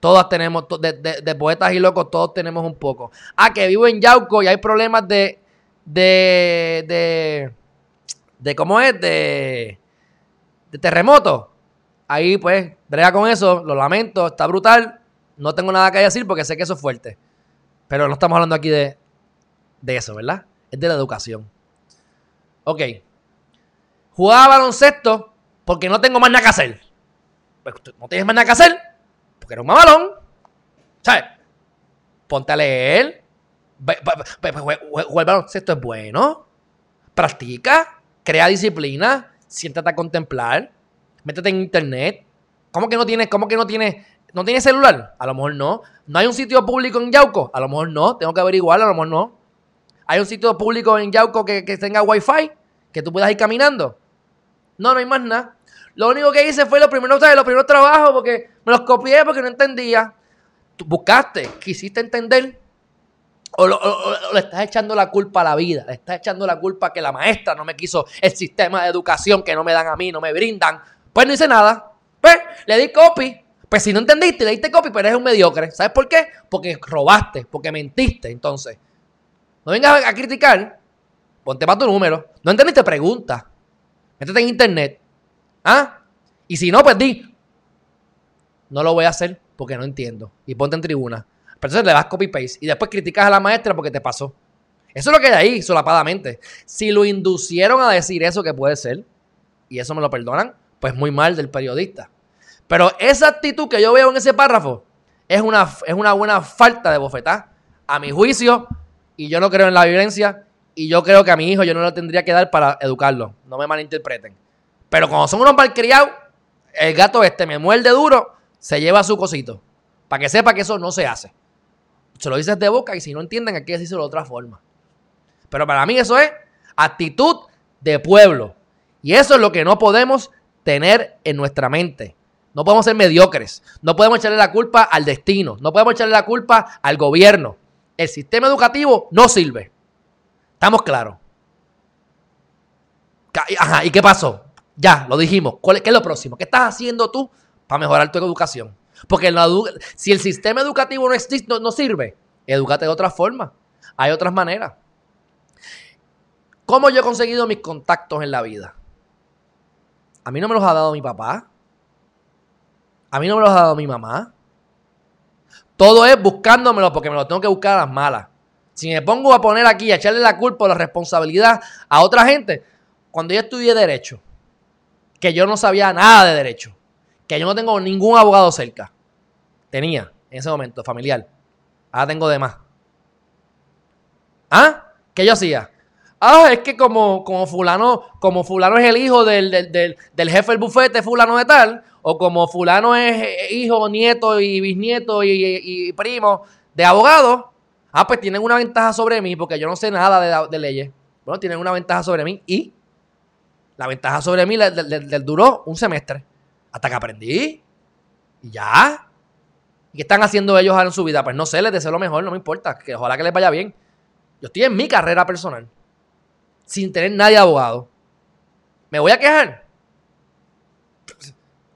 Todas tenemos, de, de, poetas y locos, todos tenemos un poco. Ah, que vivo en Yauco y hay problemas de. de. de. de ¿cómo es? De. de terremoto. Ahí, pues, brega con eso, lo lamento, está brutal. No tengo nada que decir porque sé que eso es fuerte. Pero no estamos hablando aquí de, de eso, ¿verdad? Es de la educación. Ok. Jugaba baloncesto porque no tengo más nada que hacer. Pues no tienes más nada que hacer porque eres un mamalón. ¿Sabes? Ponte a leer. Jugar baloncesto es bueno. Practica. Crea disciplina. Siéntate a contemplar métete en internet. ¿Cómo que no tienes, cómo que no tienes, no tienes celular? A lo mejor no. ¿No hay un sitio público en Yauco? A lo mejor no. Tengo que averiguar, a lo mejor no. ¿Hay un sitio público en Yauco que, tenga wifi? Que tú puedas ir caminando. No, no hay más nada. Lo único que hice fue los primeros, los primeros trabajos porque me los copié porque no entendía. Tú buscaste, quisiste entender. O, le estás echando la culpa a la vida, le estás echando la culpa que la maestra no me quiso el sistema de educación que no me dan a mí, no me brindan. Pues no hice nada. Pues, le di copy. Pues si no entendiste, le diste copy, pero eres un mediocre. ¿Sabes por qué? Porque robaste, porque mentiste. Entonces, no vengas a criticar, ponte para tu número. No entendiste, pregunta. Métete en internet. ¿Ah? Y si no, pues di. No lo voy a hacer porque no entiendo. Y ponte en tribuna. Pero entonces le das copy-paste y después criticas a la maestra porque te pasó. Eso es lo que hay ahí, solapadamente. Si lo inducieron a decir eso que puede ser, y eso me lo perdonan, pues muy mal del periodista. Pero esa actitud que yo veo en ese párrafo es una, es una buena falta de bofetá, a mi juicio, y yo no creo en la violencia, y yo creo que a mi hijo yo no lo tendría que dar para educarlo. No me malinterpreten. Pero cuando son unos malcriados, el gato este me muerde duro, se lleva su cosito. Para que sepa que eso no se hace. Se lo dices de boca y si no entienden hay que decírselo de otra forma. Pero para mí eso es actitud de pueblo. Y eso es lo que no podemos tener en nuestra mente. No podemos ser mediocres. No podemos echarle la culpa al destino. No podemos echarle la culpa al gobierno. El sistema educativo no sirve. Estamos claros. Ajá, ¿y qué pasó? Ya, lo dijimos. ¿Qué es lo próximo? ¿Qué estás haciendo tú para mejorar tu educación? Porque si el sistema educativo no, no sirve, edúcate de otra forma. Hay otras maneras. ¿Cómo yo he conseguido mis contactos en la vida? A mí no me los ha dado mi papá. A mí no me los ha dado mi mamá. Todo es buscándomelo porque me lo tengo que buscar a las malas. Si me pongo a poner aquí, a echarle la culpa o la responsabilidad a otra gente, cuando yo estudié Derecho, que yo no sabía nada de Derecho, que yo no tengo ningún abogado cerca, tenía en ese momento familiar, ahora tengo de más. ¿Ah? ¿Qué yo hacía? Ah, es que como, como fulano, como fulano es el hijo del, jefe del bufete, fulano de tal, o como fulano es hijo, nieto y bisnieto y, primo de abogado, ah, pues tienen una ventaja sobre mí porque yo no sé nada de, leyes. Bueno, tienen una ventaja sobre mí y la ventaja sobre mí le, duró un semestre hasta que aprendí y ya. ¿Y qué están haciendo ellos en su vida? Pues no sé, les deseo lo mejor, no me importa, que ojalá que les vaya bien. Yo estoy en mi carrera personal sin tener nadie abogado. ¿Me voy a quejar?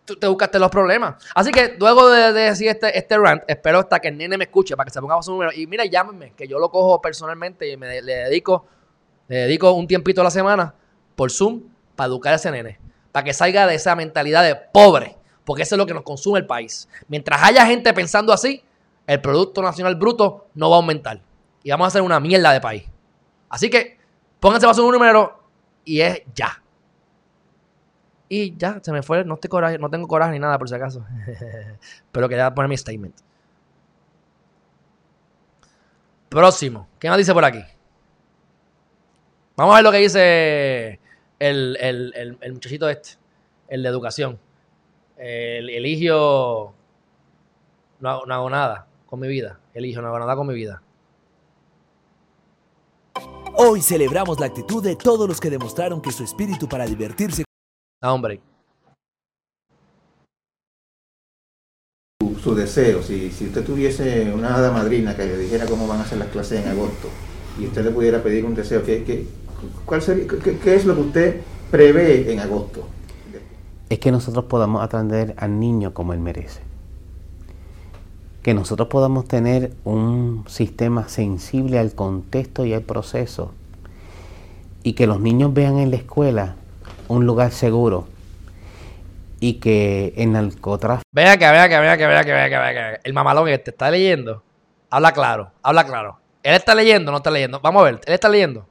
Tú te buscaste los problemas. Así que luego de, decir este, este rant, espero hasta que el nene me escuche para que se ponga su número. Y mira, llámenme, que yo lo cojo personalmente y me le dedico, le dedico un tiempito a la semana por Zoom para educar a ese nene. Para que salga de esa mentalidad de pobre. Porque eso es lo que nos consume el país. Mientras haya gente pensando así, el Producto Nacional Bruto no va a aumentar. Y vamos a hacer una mierda de país. Así que Pónganse para su número y es ya. Y ya, se me fue, no, tengo coraje ni nada por si acaso. Pero quería poner mi statement. Próximo. ¿Qué nos dice por aquí? Vamos a ver lo que dice el, muchachito este, el de educación. El eligio. No, no hago nada con mi vida. Eligio, no hago nada con mi vida. Hoy celebramos la actitud de todos los que demostraron que su espíritu para divertirse. Ah, hombre. Su, deseo, si, si usted tuviese una hada madrina que le dijera cómo van a ser las clases en agosto y usted le pudiera pedir un deseo, ¿qué, qué, cuál sería, qué, es lo que usted prevé en agosto? Es que nosotros podamos atender al niño como él merece que nosotros podamos tener un sistema sensible al contexto y al proceso y que los niños vean en la escuela un lugar seguro y que en narcotráfico... Vea que, vea que, vea que, vea que, vea que, vea que, el mamalón este está leyendo, habla claro, habla claro. Él está leyendo, no está leyendo. Vamos a ver, él está leyendo.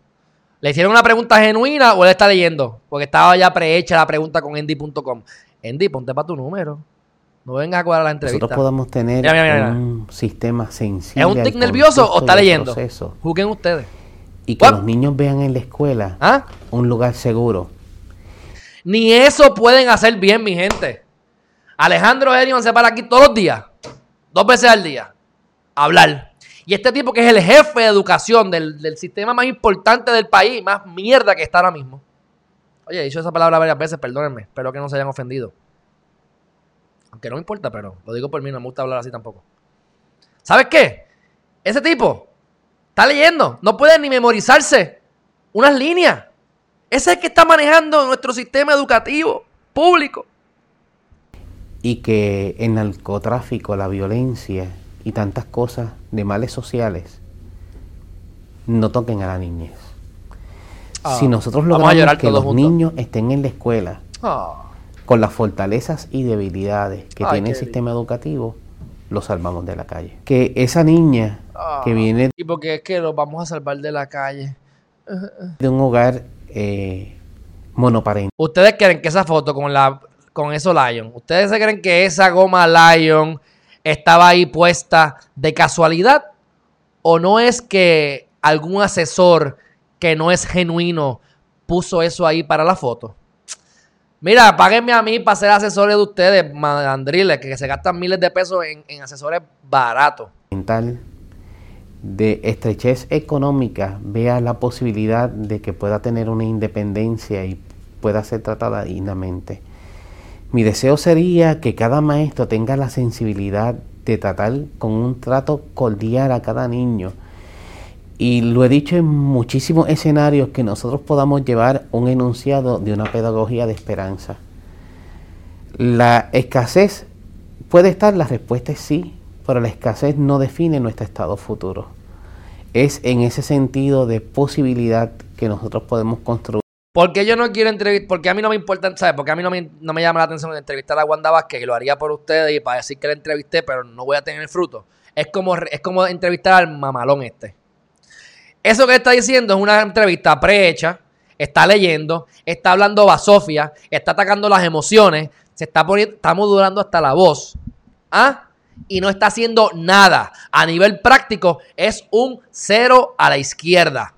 ¿Le hicieron una pregunta genuina o él está leyendo? Porque estaba ya prehecha la pregunta con endy.com. Endy, ponte para tu número. No vengas a cuadrar la entrevista. Nosotros podemos tener un sistema sensible. ¿Es un tic nervioso o está leyendo? Juzguen ustedes. Y que los niños vean en la escuela ¿Ah? un lugar seguro. Ni eso pueden hacer bien, mi gente. Alejandro Edison se para aquí todos los días, dos veces al día, a hablar. Y este tipo que es el jefe de educación del, del sistema más importante del país, más mierda que está ahora mismo. Oye, he dicho esa palabra varias veces, perdónenme, espero que no se hayan ofendido. Aunque no me importa, pero lo digo por mí, no me gusta hablar así tampoco. ¿Sabes qué? Ese tipo está leyendo, no puede ni memorizarse unas líneas. Ese es el que está manejando nuestro sistema educativo público. y que el narcotráfico, la violencia y tantas cosas de males sociales no toquen a la niñez. Ah, si nosotros vamos a logramos que los juntos. niños estén en la escuela Ah, con las fortalezas y debilidades que Ay, tiene el sistema educativo, los salvamos de la calle. Que esa niña ah. que viene Y porque es que los vamos a salvar de la calle. de un hogar eh, monoparental, ¿Ustedes creen que esa foto con la con eso Lion, ustedes se creen que esa goma Lion estaba ahí puesta de casualidad o no es que algún asesor que no es genuino puso eso ahí para la foto? Mira, páguenme a mí para ser asesores de ustedes, mandriles, que se gastan miles de pesos en, en asesores baratos. de estrechez económica, vea la posibilidad de que pueda tener una independencia y pueda ser tratada dignamente. Mi deseo sería que cada maestro tenga la sensibilidad de tratar con un trato cordial a cada niño. Y lo he dicho en muchísimos escenarios que nosotros podamos llevar un enunciado de una pedagogía de esperanza. La escasez puede estar, la respuesta es sí, pero la escasez no define nuestro estado futuro. Es en ese sentido de posibilidad que nosotros podemos construir. Porque yo no quiero entrevistar, porque a mí no me importa, ¿sabes? Porque a mí no me, no me llama la atención entrevistar a Wanda Vázquez y lo haría por ustedes y para decir que la entrevisté, pero no voy a tener el fruto. Es como, es como entrevistar al mamalón este. Eso que está diciendo es una entrevista prehecha, está leyendo, está hablando basofia, está atacando las emociones, se está poniendo, está modulando hasta la voz. ¿Ah? Y no está haciendo nada. A nivel práctico es un cero a la izquierda.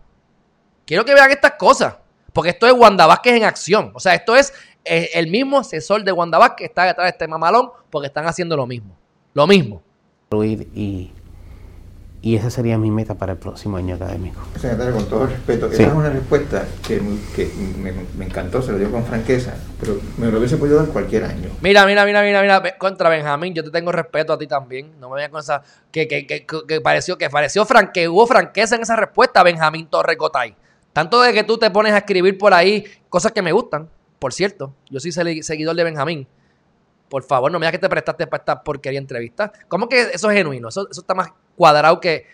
Quiero que vean estas cosas. Porque esto es Wanda Vázquez en acción. O sea, esto es eh, el mismo asesor de Wanda Vázquez que está detrás de este mamalón porque están haciendo lo mismo. Lo mismo. y, y esa sería mi meta para el próximo año académico. Secretario, con todo respeto, Sí. esa es una respuesta que, que me, me encantó, se lo digo con franqueza, pero me lo hubiese podido dar cualquier año. Mira, mira, mira, mira, mira. Contra Benjamín, yo te tengo respeto a ti también. No me veas con esa. Que, que, que, pareció, que pareció fran- que hubo franqueza en esa respuesta, Benjamín Torre Cotay. Tanto de que tú te pones a escribir por ahí cosas que me gustan. Por cierto, yo soy seguidor de Benjamín. Por favor, no me digas que te prestaste para esta porquería entrevista. ¿Cómo que eso es genuino? Eso, eso está más cuadrado que,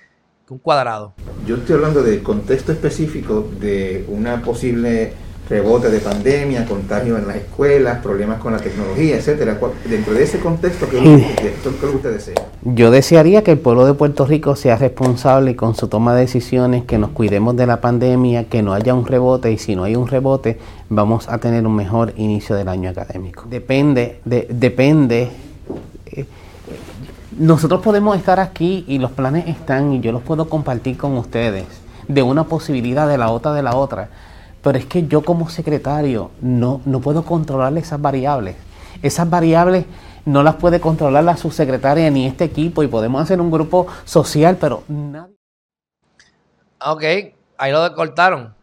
que un cuadrado. Yo estoy hablando del contexto específico de una posible rebote de pandemia, contagio en las escuelas, problemas con la tecnología, etcétera. Dentro de ese contexto, ¿qué es lo que- qué es lo que usted desea? Yo desearía que el pueblo de Puerto Rico sea responsable con su toma de decisiones, que nos cuidemos de la pandemia, que no haya un rebote y si no hay un rebote vamos a tener un mejor inicio del año académico. Depende, de- depende. Nosotros podemos estar aquí y los planes están y yo los puedo compartir con ustedes de una posibilidad de la otra de la otra. Pero es que yo como secretario no, no puedo controlar esas variables. Esas variables no las puede controlar la subsecretaria ni este equipo y podemos hacer un grupo social, pero nadie... Ok, ahí lo cortaron.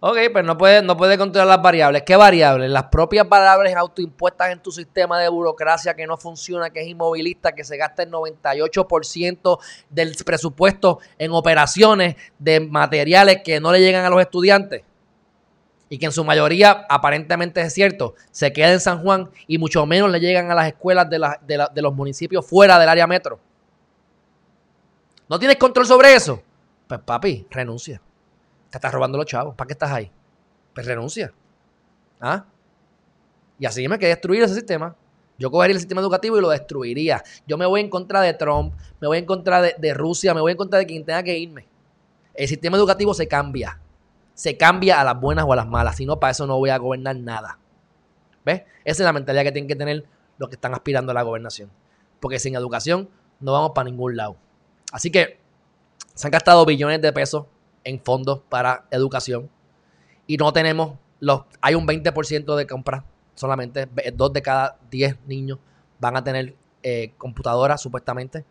Ok, pues no puede, no puede controlar las variables. ¿Qué variables? Las propias variables autoimpuestas en tu sistema de burocracia que no funciona, que es inmovilista, que se gasta el 98% del presupuesto en operaciones de materiales que no le llegan a los estudiantes. Y que en su mayoría, aparentemente es cierto, se queda en San Juan y mucho menos le llegan a las escuelas de, la- de la- de los municipios fuera del área metro. ¿No tienes control sobre eso? Pues papi, renuncia. Te estás robando los chavos. ¿Para qué estás ahí? Pues renuncia. ¿Ah? Y así me quedé destruir ese sistema. Yo cogería el sistema educativo y lo destruiría. Yo me voy en contra de Trump, me voy en contra de, de Rusia, me voy en contra de quien tenga que irme. El sistema educativo se cambia. Se cambia a las buenas o a las malas. Si no, para eso no voy a gobernar nada. ¿Ves? Esa es la mentalidad que tienen que tener los que están aspirando a la gobernación. Porque sin educación no vamos para ningún lado. Así que se han gastado billones de pesos en fondos para educación y no tenemos los hay un 20% de compras solamente ve- dos de cada 10 niños van a tener eh, computadoras supuestamente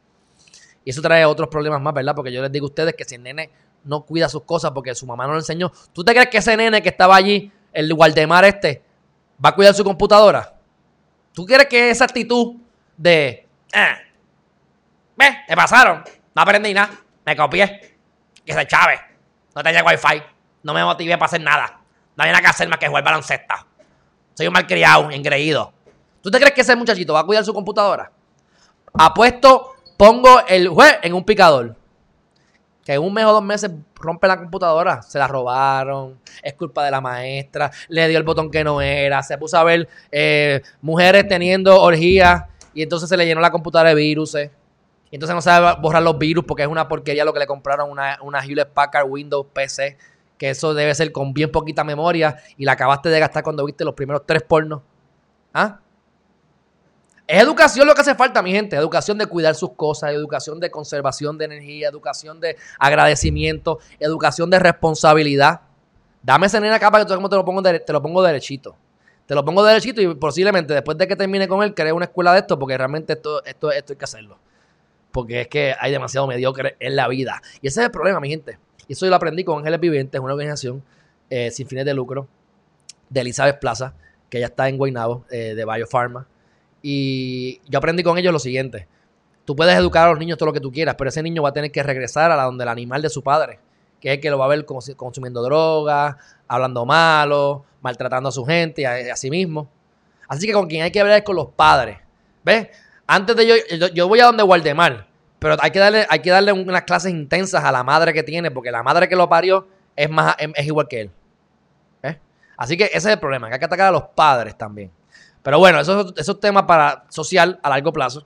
y eso trae otros problemas más verdad porque yo les digo a ustedes que si el nene no cuida sus cosas porque su mamá no le enseñó ¿tú te crees que ese nene que estaba allí el Waldemar este va a cuidar su computadora? ¿tú quieres que esa actitud de "Ah, ¿Ves? Me pasaron. No aprendí nada. Me copié. Que se chave. No tenía wifi. No me motivé para hacer nada. No había nada que hacer más que jugar baloncesto. Soy un malcriado, engreído. ¿Tú ¿Tú te crees que ese muchachito va a cuidar su computadora? Apuesto, pongo el juez en un picador. Que en un mes o dos meses rompe la computadora. Se la robaron. Es culpa de la maestra. Le dio el botón que no era. Se puso a ver eh, mujeres teniendo orgías. Y entonces se le llenó la computadora de virus. Y entonces no sabe borrar los virus porque es una porquería lo que le compraron una, una Hewlett Packard Windows PC. Que eso debe ser con bien poquita memoria. Y la acabaste de gastar cuando viste los primeros tres pornos. ¿Ah? Es educación lo que hace falta, mi gente. Educación de cuidar sus cosas, educación de conservación de energía, educación de agradecimiento, educación de responsabilidad. Dame ese nene acá para que tú te lo pongo, te lo pongo derechito. Te lo pongo derechito y posiblemente después de que termine con él, cree una escuela de esto, porque realmente esto, esto, esto hay que hacerlo. Porque es que hay demasiado mediocre en la vida. Y ese es el problema, mi gente. Y eso yo lo aprendí con Ángeles Viventes, una organización eh, sin fines de lucro de Elizabeth Plaza, que ya está en Guaynabo, eh, de Biopharma. Y yo aprendí con ellos lo siguiente. Tú puedes educar a los niños todo lo que tú quieras, pero ese niño va a tener que regresar a donde el animal de su padre, que es el que lo va a ver consumiendo drogas, hablando malo, maltratando a su gente y a, sí mismo. Así que con quien hay que hablar es con los padres. ¿Ves? Antes de yo, yo, voy a donde Guardemar, pero hay que darle, hay que darle unas clases intensas a la madre que tiene, porque la madre que lo parió es, más, es, igual que él. Así que ese es el problema, que hay que atacar a los padres también. Pero bueno, eso, es tema para social a largo plazo.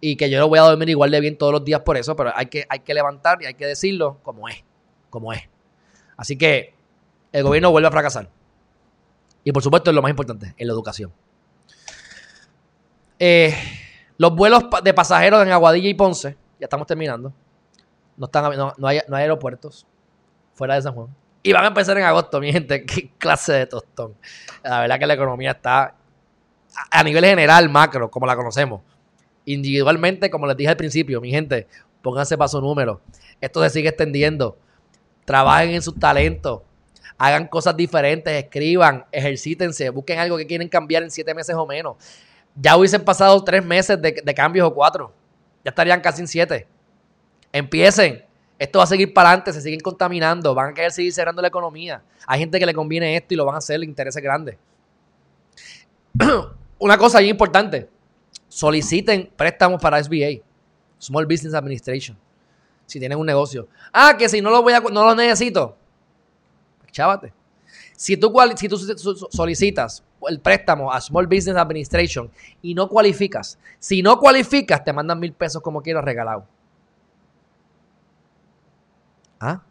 Y que yo no voy a dormir igual de bien todos los días por eso, pero hay que, hay que levantar y hay que decirlo como es. Como es. Así que el gobierno vuelve a fracasar. Y por supuesto es lo más importante, en la educación. Eh, los vuelos de pasajeros en Aguadilla y Ponce, ya estamos terminando. No, están, no, hay, aeropuertos fuera de San Juan. Y van a empezar en agosto, mi gente. Qué clase de tostón. La verdad que la economía está a nivel general, macro, como la conocemos. Individualmente, como les dije al principio, mi gente, pónganse para su número. Esto se sigue extendiendo. Trabajen en sus talentos. Hagan cosas diferentes, escriban, ejercítense, busquen algo que quieren cambiar en siete meses o menos. Ya hubiesen pasado tres meses de, cambios o cuatro. Ya estarían casi en siete. Empiecen. Esto va a seguir para adelante, se siguen contaminando, van a querer seguir cerrando la economía. Hay gente que le conviene esto y lo van a hacer, intereses grandes. una cosa ahí importante. Soliciten préstamos para SBA, Small Business Administration. Si tienen un negocio. Ah, que si no lo voy a, no lo necesito. Chávate. Si tú solicitas el préstamo a Small Business Administration y no cualificas, si no cualificas, te mandan mil pesos como quieras regalado. ¿Ah?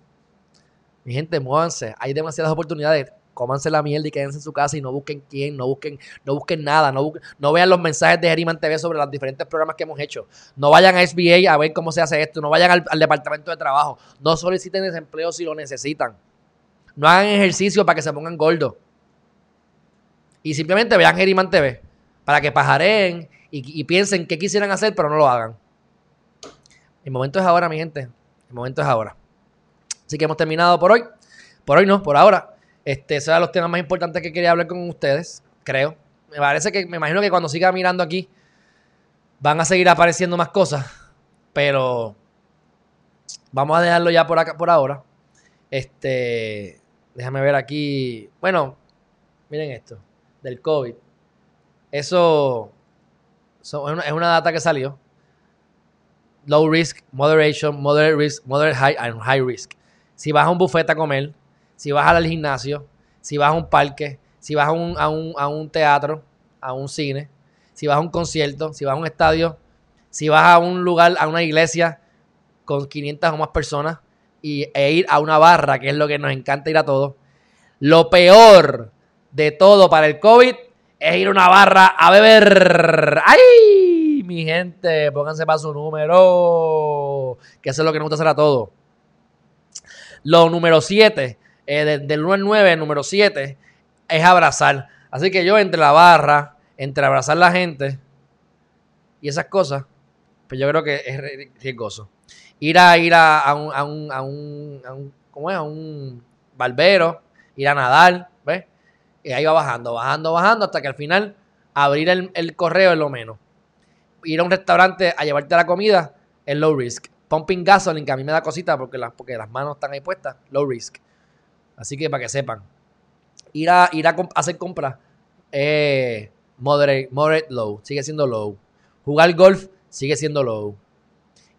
Mi gente, muévanse. Hay demasiadas oportunidades cómanse la mierda y quédense en su casa y no busquen quién, no busquen, no busquen nada, no, no vean los mensajes de Geriman TV sobre los diferentes programas que hemos hecho. No vayan a SBA a ver cómo se hace esto, no vayan al, departamento de trabajo, no soliciten desempleo si lo necesitan. No hagan ejercicio para que se pongan gordos. Y simplemente vean Geriman TV para que pajareen y, y piensen qué quisieran hacer, pero no lo hagan. El momento es ahora, mi gente. El momento es ahora. Así que hemos terminado por hoy. Por hoy no, por ahora. Este, esos eran los temas más importantes que quería hablar con ustedes, creo. Me parece que, me imagino que cuando siga mirando aquí, van a seguir apareciendo más cosas. Pero vamos a dejarlo ya por acá, por ahora. Este, déjame ver aquí. Bueno, miren esto, del COVID. Eso, es, una, data que salió. Low risk, moderation, moderate risk, moderate high and high risk. Si vas a un buffet a comer, si vas al gimnasio, si vas a un parque, si vas a un, a un, teatro, a un cine, si vas a un concierto, si vas a un estadio, si vas a un lugar, a una iglesia con 500 o más personas y, e ir a una barra, que es lo que nos encanta ir a todos. Lo peor de todo para el COVID es ir a una barra a beber. ¡Ay! Mi gente, pónganse para su número. Que eso es lo que nos gusta hacer a todos. Lo número 7 eh, del 1 al 9, número 7, es abrazar. Así que yo entre la barra, entre abrazar a la gente y esas cosas, pues yo creo que es riesgoso. Ir a ir a, un, a, un, a, un, ¿cómo es? A un barbero, ir a nadar. Y ahí va bajando, bajando, bajando, hasta que al final abrir el, correo es lo menos. Ir a un restaurante a llevarte la comida es low risk. Pumping gasoline, que a mí me da cosita porque las, porque las manos están ahí puestas, low risk. Así que para que sepan. Ir a, ir a hacer compras es moderate, moderate low, sigue siendo low. Jugar golf sigue siendo low.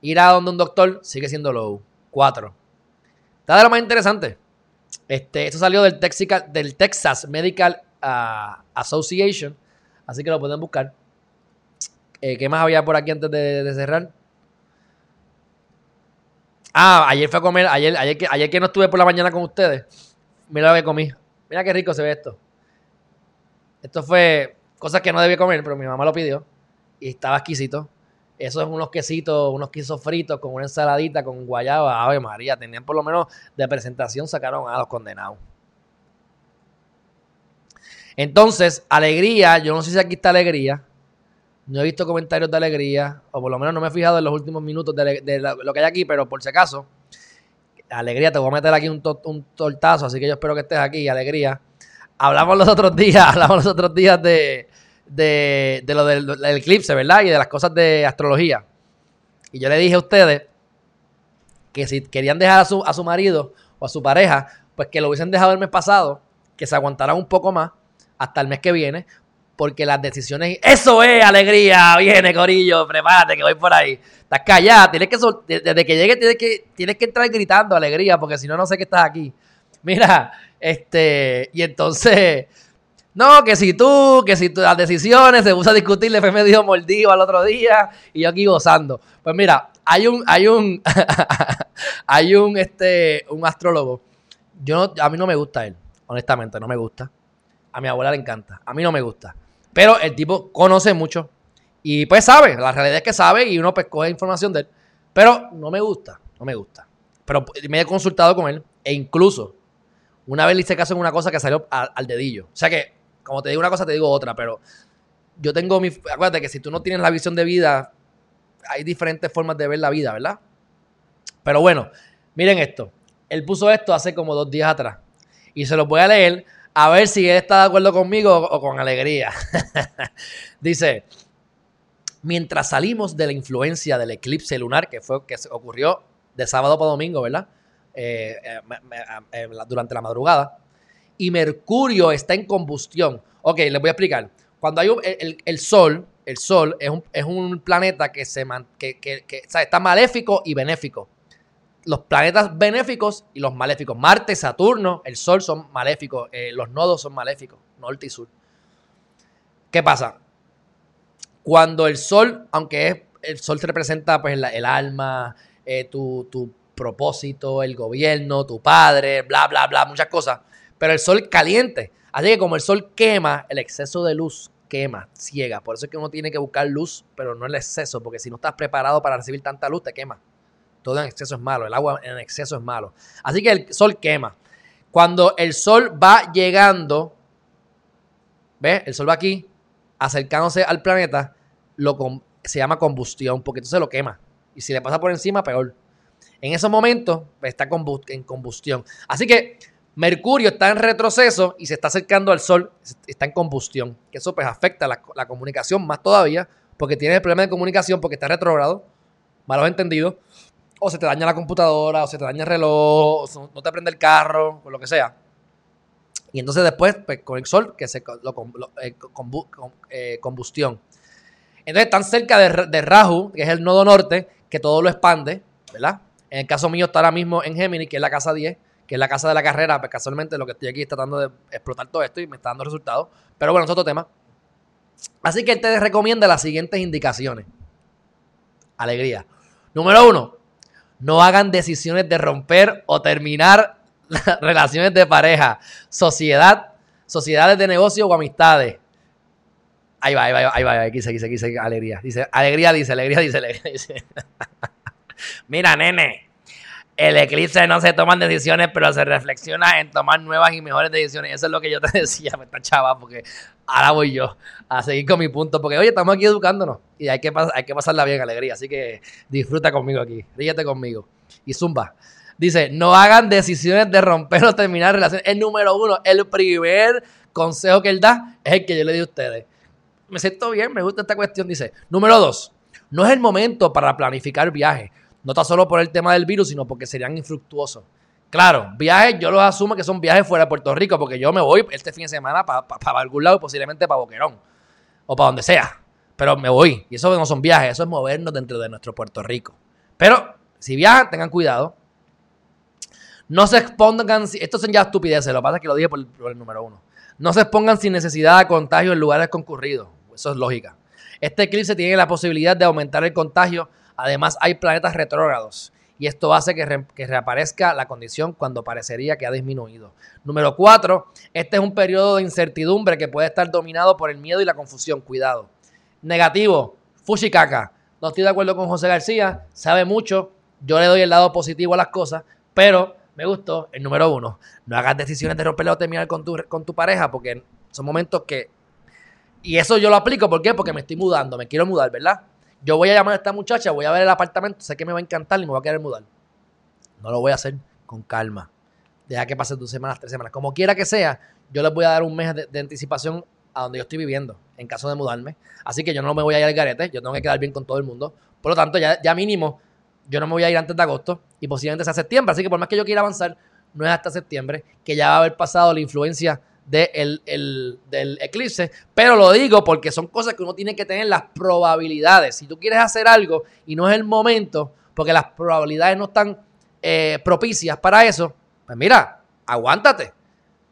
Ir a donde un doctor sigue siendo low. 4. Está de lo más interesante. Esto salió del, Texas Medical ah, Association. Así que lo pueden buscar. Eh, ¿Qué más había por aquí antes de, de cerrar? Ah, ayer fue a comer. Ayer, ayer, que, ayer que no estuve por la mañana con ustedes. Mira lo que comí. Mira qué rico se ve esto. Esto fue cosas que no debía comer, pero mi mamá lo pidió. Y estaba exquisito. Eso es unos quesitos, unos quesos fritos con una ensaladita, con guayaba. Ave María, tenían por lo menos de presentación, sacaron a los condenados. Entonces, alegría, yo no sé si aquí está alegría. No he visto comentarios de alegría, o por lo menos no me he fijado en los últimos minutos de, lo que hay aquí, pero por si acaso, alegría, te voy a meter aquí un, to- un tortazo, así que yo espero que estés aquí, alegría. Hablamos los otros días, hablamos los otros días de, de, de lo del, eclipse, ¿verdad? Y de las cosas de astrología. Y yo le dije a ustedes que si querían dejar a su, a su marido o a su pareja, pues que lo hubiesen dejado el mes pasado, que se aguantaran un poco más hasta el mes que viene, porque las decisiones... ¡Eso es alegría! Viene, Corillo, prepárate que voy por ahí. Estás callada, tienes que... Desde que llegue tienes que, tienes que entrar gritando alegría, porque si no, no sé que estás aquí. Mira, este... Y entonces... No, que si tú, que si tú, las decisiones, se puso a discutir, le fue medio mordido al otro día y yo aquí gozando. Pues mira, hay un, hay un, hay un, este, un astrólogo. Yo a mí no me gusta él, honestamente, no me gusta. A mi abuela le encanta, a mí no me gusta. Pero el tipo conoce mucho y pues sabe, la realidad es que sabe y uno pues coge información de él. Pero no me gusta, no me gusta. Pero me he consultado con él e incluso una vez le hice caso en una cosa que salió al dedillo. O sea que, como te digo una cosa, te digo otra, pero yo tengo mi... Acuérdate que si tú no tienes la visión de vida, hay diferentes formas de ver la vida, ¿verdad? Pero bueno, miren esto. Él puso esto hace como dos días atrás. Y se los voy a leer a ver si él está de acuerdo conmigo o, con alegría. Dice, mientras salimos de la influencia del eclipse lunar, que fue que ocurrió de sábado para domingo, ¿verdad? Eh, eh, eh, durante la madrugada. Y Mercurio está en combustión. Ok, les voy a explicar. Cuando hay un- el, el- Sol, el Sol es un, es un planeta que, se que, que- que, está maléfico y benéfico. Los planetas benéficos y los maléficos. Marte, Saturno, el Sol son maléficos. eh, los nodos son maléficos, norte y sur. ¿Qué pasa? Cuando el Sol, aunque el Sol te representa pues, el alma, eh, tu, tu propósito, el gobierno, tu padre, bla, bla, bla, muchas cosas. Pero el Sol caliente. Así que como el Sol quema, el exceso de luz quema, ciega. Por eso es que uno tiene que buscar luz, pero no el exceso, porque si no estás preparado para recibir tanta luz, te quema. Todo en exceso es malo, el agua en exceso es malo. Así que el Sol quema. Cuando el Sol va llegando, ¿ves? El Sol va aquí, acercándose al planeta, lo se llama combustión, porque entonces lo quema. Y si le pasa por encima, peor. En esos momentos está en combustión. Así que Mercurio está en retroceso y se está acercando al Sol, está en combustión. Que eso pues afecta la, comunicación más todavía, porque tienes el problema de comunicación porque está retrógrado, malos entendidos, o se te daña la computadora, o se te daña el reloj, o no te prende el carro, o lo que sea. Y entonces después, pues, con el sol, que se lo, eh, eh, combustión. Entonces están cerca de, de Rahu, que es el nodo norte, que todo lo expande, ¿verdad? En el caso mío está ahora mismo en Géminis, que es la casa 10, que es la casa de la carrera, pues casualmente lo que estoy aquí es tratando de explotar todo esto y me está dando resultados. Pero bueno, es otro tema. Así que él te recomienda las siguientes indicaciones. Alegría. Número uno, no hagan decisiones de romper o terminar relaciones de pareja, sociedad, sociedades de negocio o amistades. Ahí va, ahí va, ahí va, ahí va, aquí dice, aquí dice, alegría. Dice, alegría dice, alegría dice, alegría dice. Mira, nene, el eclipse no se toman decisiones, pero se reflexiona en tomar nuevas y mejores decisiones. Eso es lo que yo te decía, me está chava, porque ahora voy yo a seguir con mi punto. Porque, oye, estamos aquí educándonos y hay que, hay que pasarla bien, alegría. Así que disfruta conmigo aquí, ríete conmigo. Y zumba. Dice, no hagan decisiones de romper o terminar relaciones. El número uno, el primer consejo que él da es el que yo le di a ustedes. Me siento bien, me gusta esta cuestión. Dice, número dos, no es el momento para planificar viajes. No está solo por el tema del virus, sino porque serían infructuosos. Claro, viajes yo los asumo que son viajes fuera de Puerto Rico, porque yo me voy este fin de semana para algún lado, posiblemente para Boquerón. o para donde sea. Pero me voy. Y eso no son viajes, eso es movernos dentro de nuestro Puerto Rico. Pero si viajan, tengan cuidado. No se expongan, esto son ya estupideces, lo que pasa es que lo dije por, el número uno. No se expongan sin necesidad de contagio en lugares concurridos. Eso es lógica. Este eclipse tiene la posibilidad de aumentar el contagio. Además, hay planetas retrógrados. Y esto hace que, que, reaparezca la condición cuando parecería que ha disminuido. Número cuatro, este es un periodo de incertidumbre que puede estar dominado por el miedo y la confusión. Cuidado. Negativo, Fushikaka. No estoy de acuerdo con José García, sabe mucho. Yo le doy el lado positivo a las cosas, pero me gustó el número uno. No hagas decisiones de romper o terminar con tu, con tu pareja porque son momentos que... Y eso yo lo aplico, ¿por qué? Porque me estoy mudando, me quiero mudar, ¿verdad? Yo voy a llamar a esta muchacha, voy a ver el apartamento, sé que me va a encantar y me voy a querer mudar. No lo voy a hacer con calma. Deja que pase dos semanas, tres semanas. Como quiera que sea, yo les voy a dar un mes de, anticipación a donde yo estoy viviendo, en caso de mudarme. Así que yo no me voy a ir al garete, yo tengo que quedar bien con todo el mundo. Por lo tanto, ya, ya mínimo yo no me voy a ir antes de agosto y posiblemente sea septiembre. Así que por más que yo quiera avanzar, no es hasta septiembre que ya va a haber pasado la influencia del eclipse. Pero lo digo porque son cosas que uno tiene que tener las probabilidades. Si tú quieres hacer algo y no es el momento, porque las probabilidades no están eh, propicias para eso, pues mira, aguántate.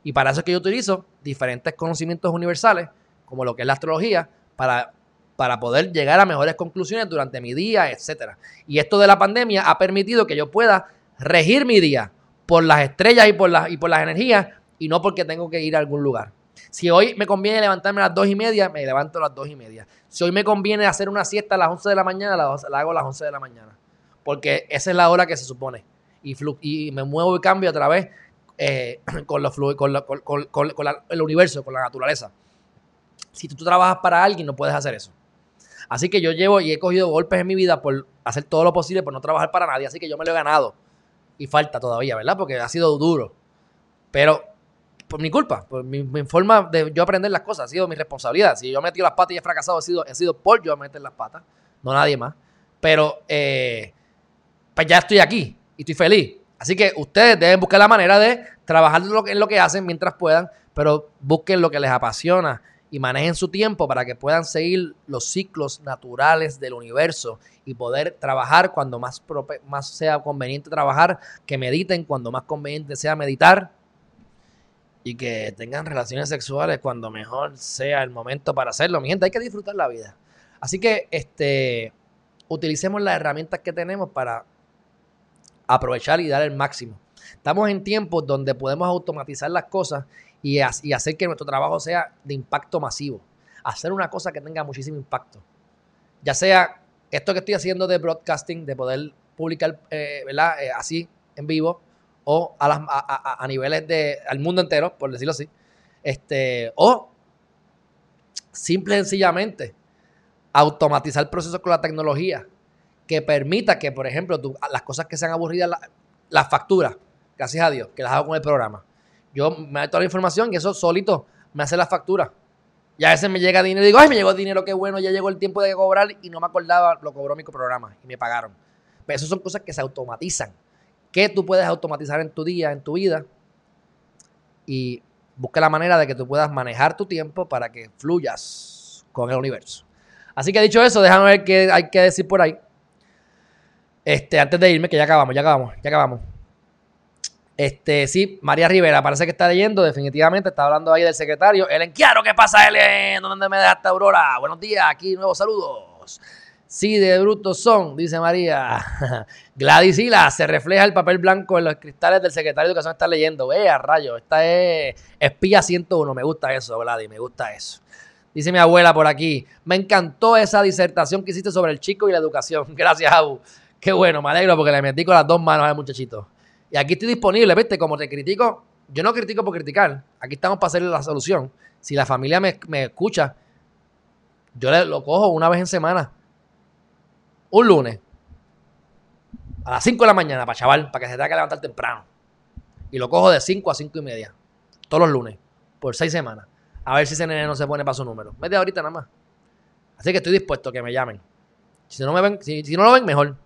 Y para eso es que yo utilizo diferentes conocimientos universales, como lo que es la astrología, para para poder llegar a mejores conclusiones durante mi día, etcétera. Y esto de la pandemia ha permitido que yo pueda regir mi día por las estrellas y por las, y por las energías y no porque tengo que ir a algún lugar. Si hoy me conviene levantarme a las dos y media, me levanto a las dos y media. Si hoy me conviene hacer una siesta a las 11 de la mañana, la, hago a las 11 de la mañana. Porque esa es la hora que se supone. Y, y me muevo y cambio a través eh, con, los con, con, con el universo, con la naturaleza. Si tú trabajas para alguien, no puedes hacer eso. Así que yo llevo y he cogido golpes en mi vida por hacer todo lo posible por no trabajar para nadie. Así que yo me lo he ganado. Y falta todavía, ¿verdad? Porque ha sido duro. Pero por mi culpa, por mi, forma de yo aprender las cosas, ha sido mi responsabilidad. Si yo he metido las patas y he fracasado, ha sido, he sido por yo meter las patas, no nadie más. Pero eh, pues ya estoy aquí y estoy feliz. Así que ustedes deben buscar la manera de trabajar en lo que hacen mientras puedan, pero busquen lo que les apasiona y manejen su tiempo para que puedan seguir los ciclos naturales del universo y poder trabajar cuando más, más sea conveniente trabajar, que mediten cuando más conveniente sea meditar y que tengan relaciones sexuales cuando mejor sea el momento para hacerlo. Mi gente, hay que disfrutar la vida. Así que este, utilicemos las herramientas que tenemos para aprovechar y dar el máximo. Estamos en tiempos donde podemos automatizar las cosas y, hacer que nuestro trabajo sea de impacto masivo. Hacer una cosa que tenga muchísimo impacto. Ya sea esto que estoy haciendo de broadcasting, de poder publicar, eh, ¿verdad? Eh, así, en vivo, o a, las, a, niveles de, al mundo entero, por decirlo así. Este, o simple y sencillamente automatizar procesos con la tecnología que permita que, por ejemplo, las cosas que sean aburridas, las facturas, gracias a Dios, que las hago con el programa. Yo me doy toda la información y eso solito me hace la factura. Y a veces me llega dinero y digo, ay, me llegó dinero, qué bueno, ya llegó el tiempo de cobrar y no me acordaba, lo cobró mi programa y me pagaron. Pero eso son cosas que se automatizan. ¿Qué tú puedes automatizar en tu día, en tu vida? Y busca la manera de que tú puedas manejar tu tiempo para que fluyas con el universo. Así que dicho eso, déjame ver qué hay que decir por ahí. Este, antes de irme, que ya acabamos, ya acabamos, ya acabamos. Este, sí, María Rivera, parece que está leyendo, definitivamente, está hablando ahí del secretario. El enquiaro, ¿qué pasa, Ellen? ¿Dónde me dejaste, Aurora? Buenos días, aquí nuevos saludos. Sí, de brutos son, dice María. Gladys Hila, se refleja el papel blanco en los cristales del secretario de Educación, está leyendo. Vea, rayo, esta es espía 101, me gusta eso, Gladys, me gusta eso. Dice mi abuela por aquí, me encantó esa disertación que hiciste sobre el chico y la educación. Gracias, Abu. Qué bueno, me alegro porque le metí con las dos manos al muchachito. Y aquí estoy disponible, ¿viste? Como te critico, yo no critico por criticar. Aquí estamos para hacerle la solución. Si la familia me, escucha, yo lo cojo una vez en semana. Un lunes. A las 5 de la mañana, para chaval, para que se tenga que levantar temprano. Y lo cojo de 5 a 5 y media. Todos los lunes. Por 6 semanas. A ver si ese nene no se pone para su número. Media ahorita nada más. Así que estoy dispuesto a que me llamen. Si no me ven, si, no lo ven, mejor.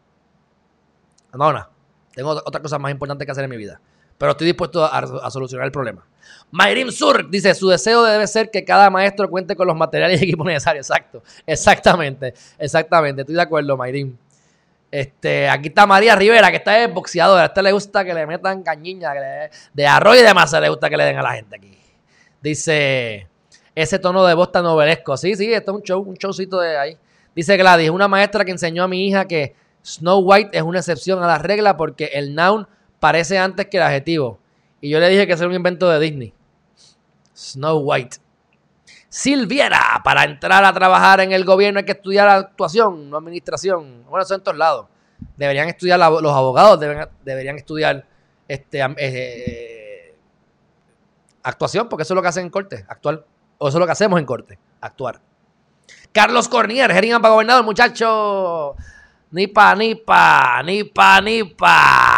No, nada. Tengo otra cosa más importante que hacer en mi vida. Pero estoy dispuesto a, solucionar el problema. Mayrim Sur dice, su deseo debe ser que cada maestro cuente con los materiales y equipos necesarios. Exacto, exactamente, exactamente. Estoy de acuerdo, Mayrim. Este, aquí está María Rivera, que está es boxeadora. A este le gusta que le metan cañiña, de arroz y demás le gusta que le den a la gente aquí. Dice, ese tono de voz tan novelesco. Sí, sí, esto es un show, un showcito de ahí. Dice Gladys, una maestra que enseñó a mi hija que Snow White es una excepción a la regla porque el noun parece antes que el adjetivo. Y yo le dije que es un invento de Disney. Snow White. Silviera, para entrar a trabajar en el gobierno hay que estudiar actuación, no administración. Bueno, eso en todos lados. Deberían estudiar, los abogados deberían estudiar este, eh, actuación, porque eso es lo que hacen en corte, actuar. O eso es lo que hacemos en corte, actuar. Carlos Cornier, Jerima para gobernador, muchacho. Nipa, nipa, nipa, nipa.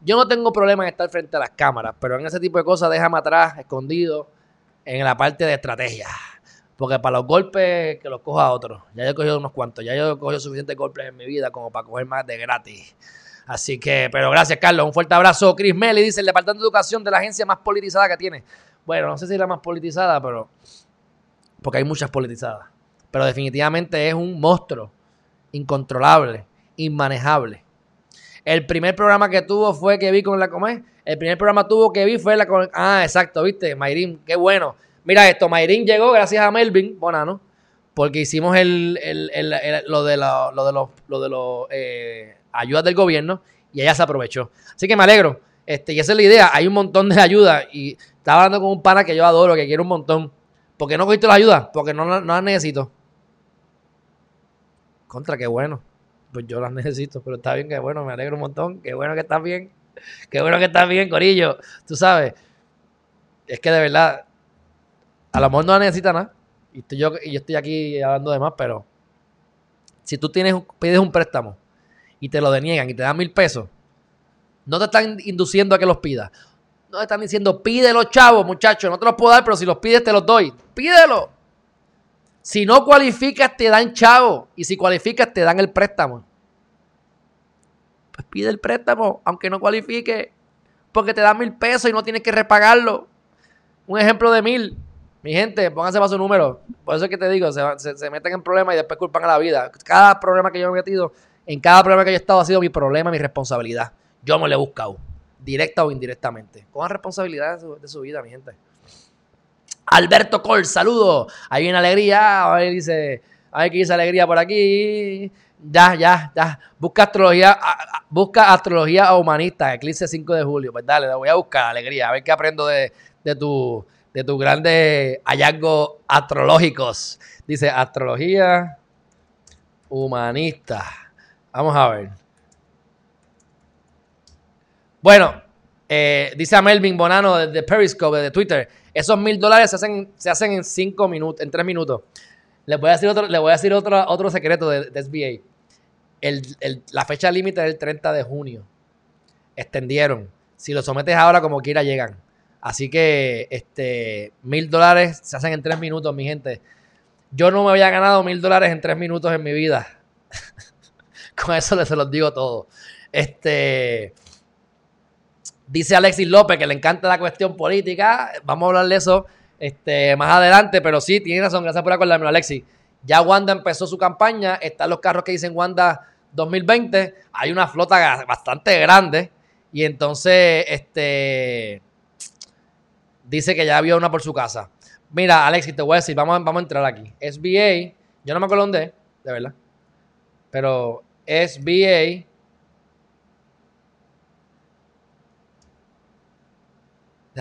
Yo no tengo problema en estar frente a las cámaras, pero en ese tipo de cosas déjame atrás, escondido en la parte de estrategia. Porque para los golpes que los coja otro. Ya yo he cogido unos cuantos. Ya yo he cogido suficientes golpes en mi vida como para coger más de gratis. Así que, pero gracias, Carlos. Un fuerte abrazo. Chris Melly dice: el Departamento de Educación de la agencia más politizada que tiene. Bueno, no sé si es la más politizada, pero. Porque hay muchas politizadas. Pero definitivamente es un monstruo. Incontrolable. Inmanejable. El primer programa que tuvo fue que vi con la Comé. El primer programa tuvo que vi fue la con... Ah, exacto, viste, Mayrín, qué bueno. Mira esto, Mayrín llegó gracias a Melvin Bonano, porque hicimos el, lo de, lo de los, lo de los eh, ayudas del gobierno y ella se aprovechó. Así que me alegro. Este, y esa es la idea. Hay un montón de ayudas y estaba hablando con un pana que yo adoro, que quiero un montón. ¿Por qué no cogiste las ayudas? Porque no, no las necesito. Contra, qué bueno pues yo las necesito, pero está bien, que bueno, me alegro un montón, qué bueno que estás bien, qué bueno que estás bien, Corillo, tú sabes, es que de verdad, a lo mejor no la necesitas nada, y, yo, y yo estoy aquí hablando de más, pero si tú tienes, pides un préstamo y te lo deniegan y te dan mil pesos, no te están induciendo a que los pidas. No te están diciendo, pídelo, chavo, muchachos, no te los puedo dar, pero si los pides, te los doy. Pídelo. Si no cualificas, te dan chavo. Y si cualificas, te dan el préstamo. Pues pide el préstamo, aunque no cualifique. Porque te dan mil pesos y no tienes que repagarlo. Un ejemplo de mil. Mi gente, pónganse para su número. Por eso es que te digo, se, meten en problemas y después culpan a la vida. Cada problema que yo he metido, en cada problema que yo he estado, ha sido mi problema, mi responsabilidad. Yo me lo he buscado, directa o indirectamente. Con responsabilidad de su vida, mi gente. Alberto Col, saludo. Ahí viene alegría. A ver, dice, a ver qué dice alegría por aquí. Ya, ya, ya. Busca astrología, busca astrología humanista, eclipse 5 de julio. Pues dale, la voy a buscar, alegría. A ver qué aprendo de, de tu de tus grandes hallazgos astrológicos. Dice astrología humanista. Vamos a ver. Bueno, eh, dice a Melvin Bonano de Periscope, de Twitter. Esos mil dólares se hacen, se hacen en cinco minutos, en tres minutos. Les voy a decir otro, voy a decir otro, otro secreto de, SBA. la fecha límite es el 30 de junio. Extendieron. Si lo sometes ahora, como quiera, llegan. Así que este mil dólares se hacen en tres minutos, mi gente. Yo no me había ganado mil dólares en tres minutos en mi vida. Con eso les se los digo todo. Este. Dice Alexis López que le encanta la cuestión política. Vamos a hablar de eso este, más adelante, pero sí, tiene razón. Gracias por acordarme, Alexis. Ya Wanda empezó su campaña. Están los carros que dicen Wanda 2020. Hay una flota bastante grande. Y entonces, este. Dice que ya había una por su casa. Mira, Alexis, te voy a decir, vamos, vamos a entrar aquí. SBA, yo no me acuerdo dónde, de verdad. Pero SBA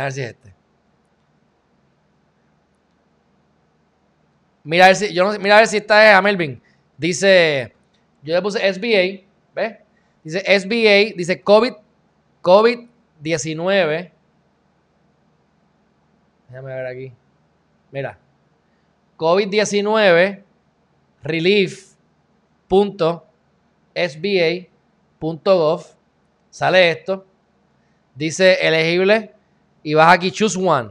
a ver si es este. Mira a ver si, yo no, mira a ver si está a Melvin. Dice, yo le puse SBA, ¿ves? Dice SBA, dice COVID, COVID-19. Déjame ver aquí. Mira. COVID-19 relief.sba.gov. Sale esto. Dice elegible y vas aquí, choose one.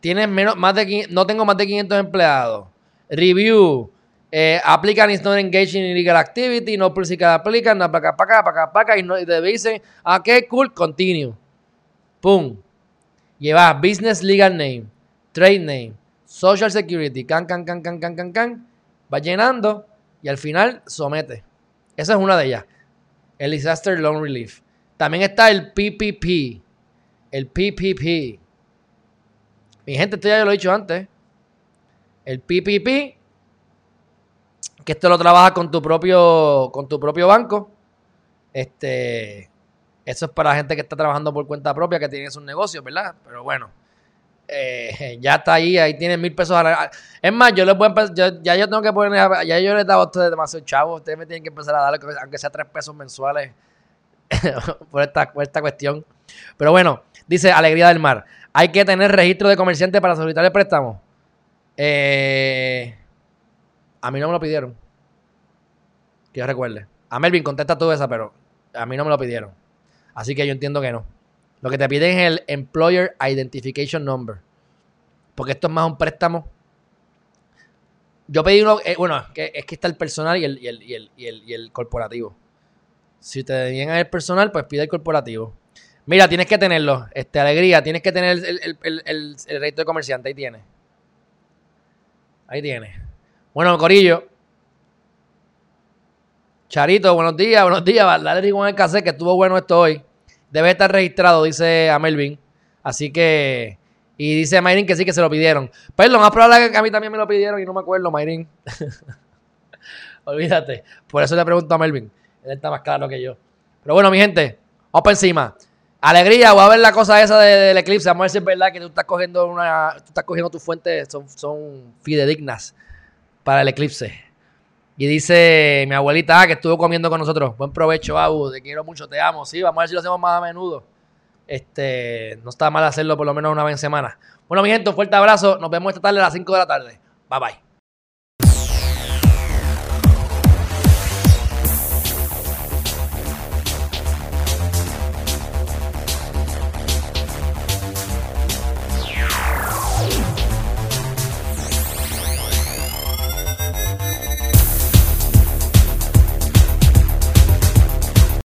Tienes menos, más de, no tengo más de 500 empleados. Review. Eh, applicant is not engaged in illegal activity, no political applicant, no para acá, para acá, para acá, y, no, te dicen, ah, ok, cool, continue. pum. Lleva Business Legal Name, Trade Name, Social Security, can, can, can, can, can, can, can. Va llenando y al final somete. Esa es una de ellas. El Disaster Loan Relief. También está el PPP. El PPP. Mi gente, esto ya lo he dicho antes. El PPP, que esto lo trabajas con tu propio, con tu propio banco. Este, eso es para gente que está trabajando por cuenta propia, que tiene sus negocios, ¿verdad? Pero bueno, eh, ya está ahí, ahí tienen mil pesos. A la, es más, yo les voy a yo, ya yo tengo que poner, ya yo les he dado a ustedes demasiado chavos, ustedes me tienen que empezar a dar, aunque sea tres pesos mensuales por, esta, por esta cuestión. Pero bueno, dice Alegría del Mar, hay que tener registro de comerciante para solicitar el préstamo. Eh, a mí no me lo pidieron. Que yo recuerde. A Melvin contesta todo esa, pero a mí no me lo pidieron. Así que yo entiendo que no. Lo que te piden es el Employer Identification Number. Porque esto es más un préstamo. Yo pedí uno, eh, bueno, es que está el personal y el, y el, corporativo. Si te vienen el personal, pues pide el corporativo. Mira, tienes que tenerlo. Este, alegría, tienes que tener el, el, el, de comerciante. Ahí tienes. Ahí tienes. Bueno, Corillo. Charito, buenos días, buenos días. Dale con el cassette que estuvo bueno esto hoy. Debe estar registrado, dice a Melvin. Así que. Y dice Mayrin que sí, que se lo pidieron. Pues lo más probable que a mí también me lo pidieron y no me acuerdo, Mayrin. Olvídate. Por eso le pregunto a Melvin. Él está más claro que yo. Pero bueno, mi gente, vamos para encima. Alegría, voy a ver la cosa esa del eclipse. Vamos a ver si es verdad que tú estás cogiendo una. Tú estás cogiendo tus fuentes, son, son fidedignas para el eclipse. Y dice mi abuelita ah, que estuvo comiendo con nosotros. Buen provecho, Abu. Te quiero mucho, te amo. Sí, vamos a ver si lo hacemos más a menudo. Este, no está mal hacerlo por lo menos una vez en semana. Bueno, mi gente, un fuerte abrazo. Nos vemos esta tarde a las 5 de la tarde. Bye bye.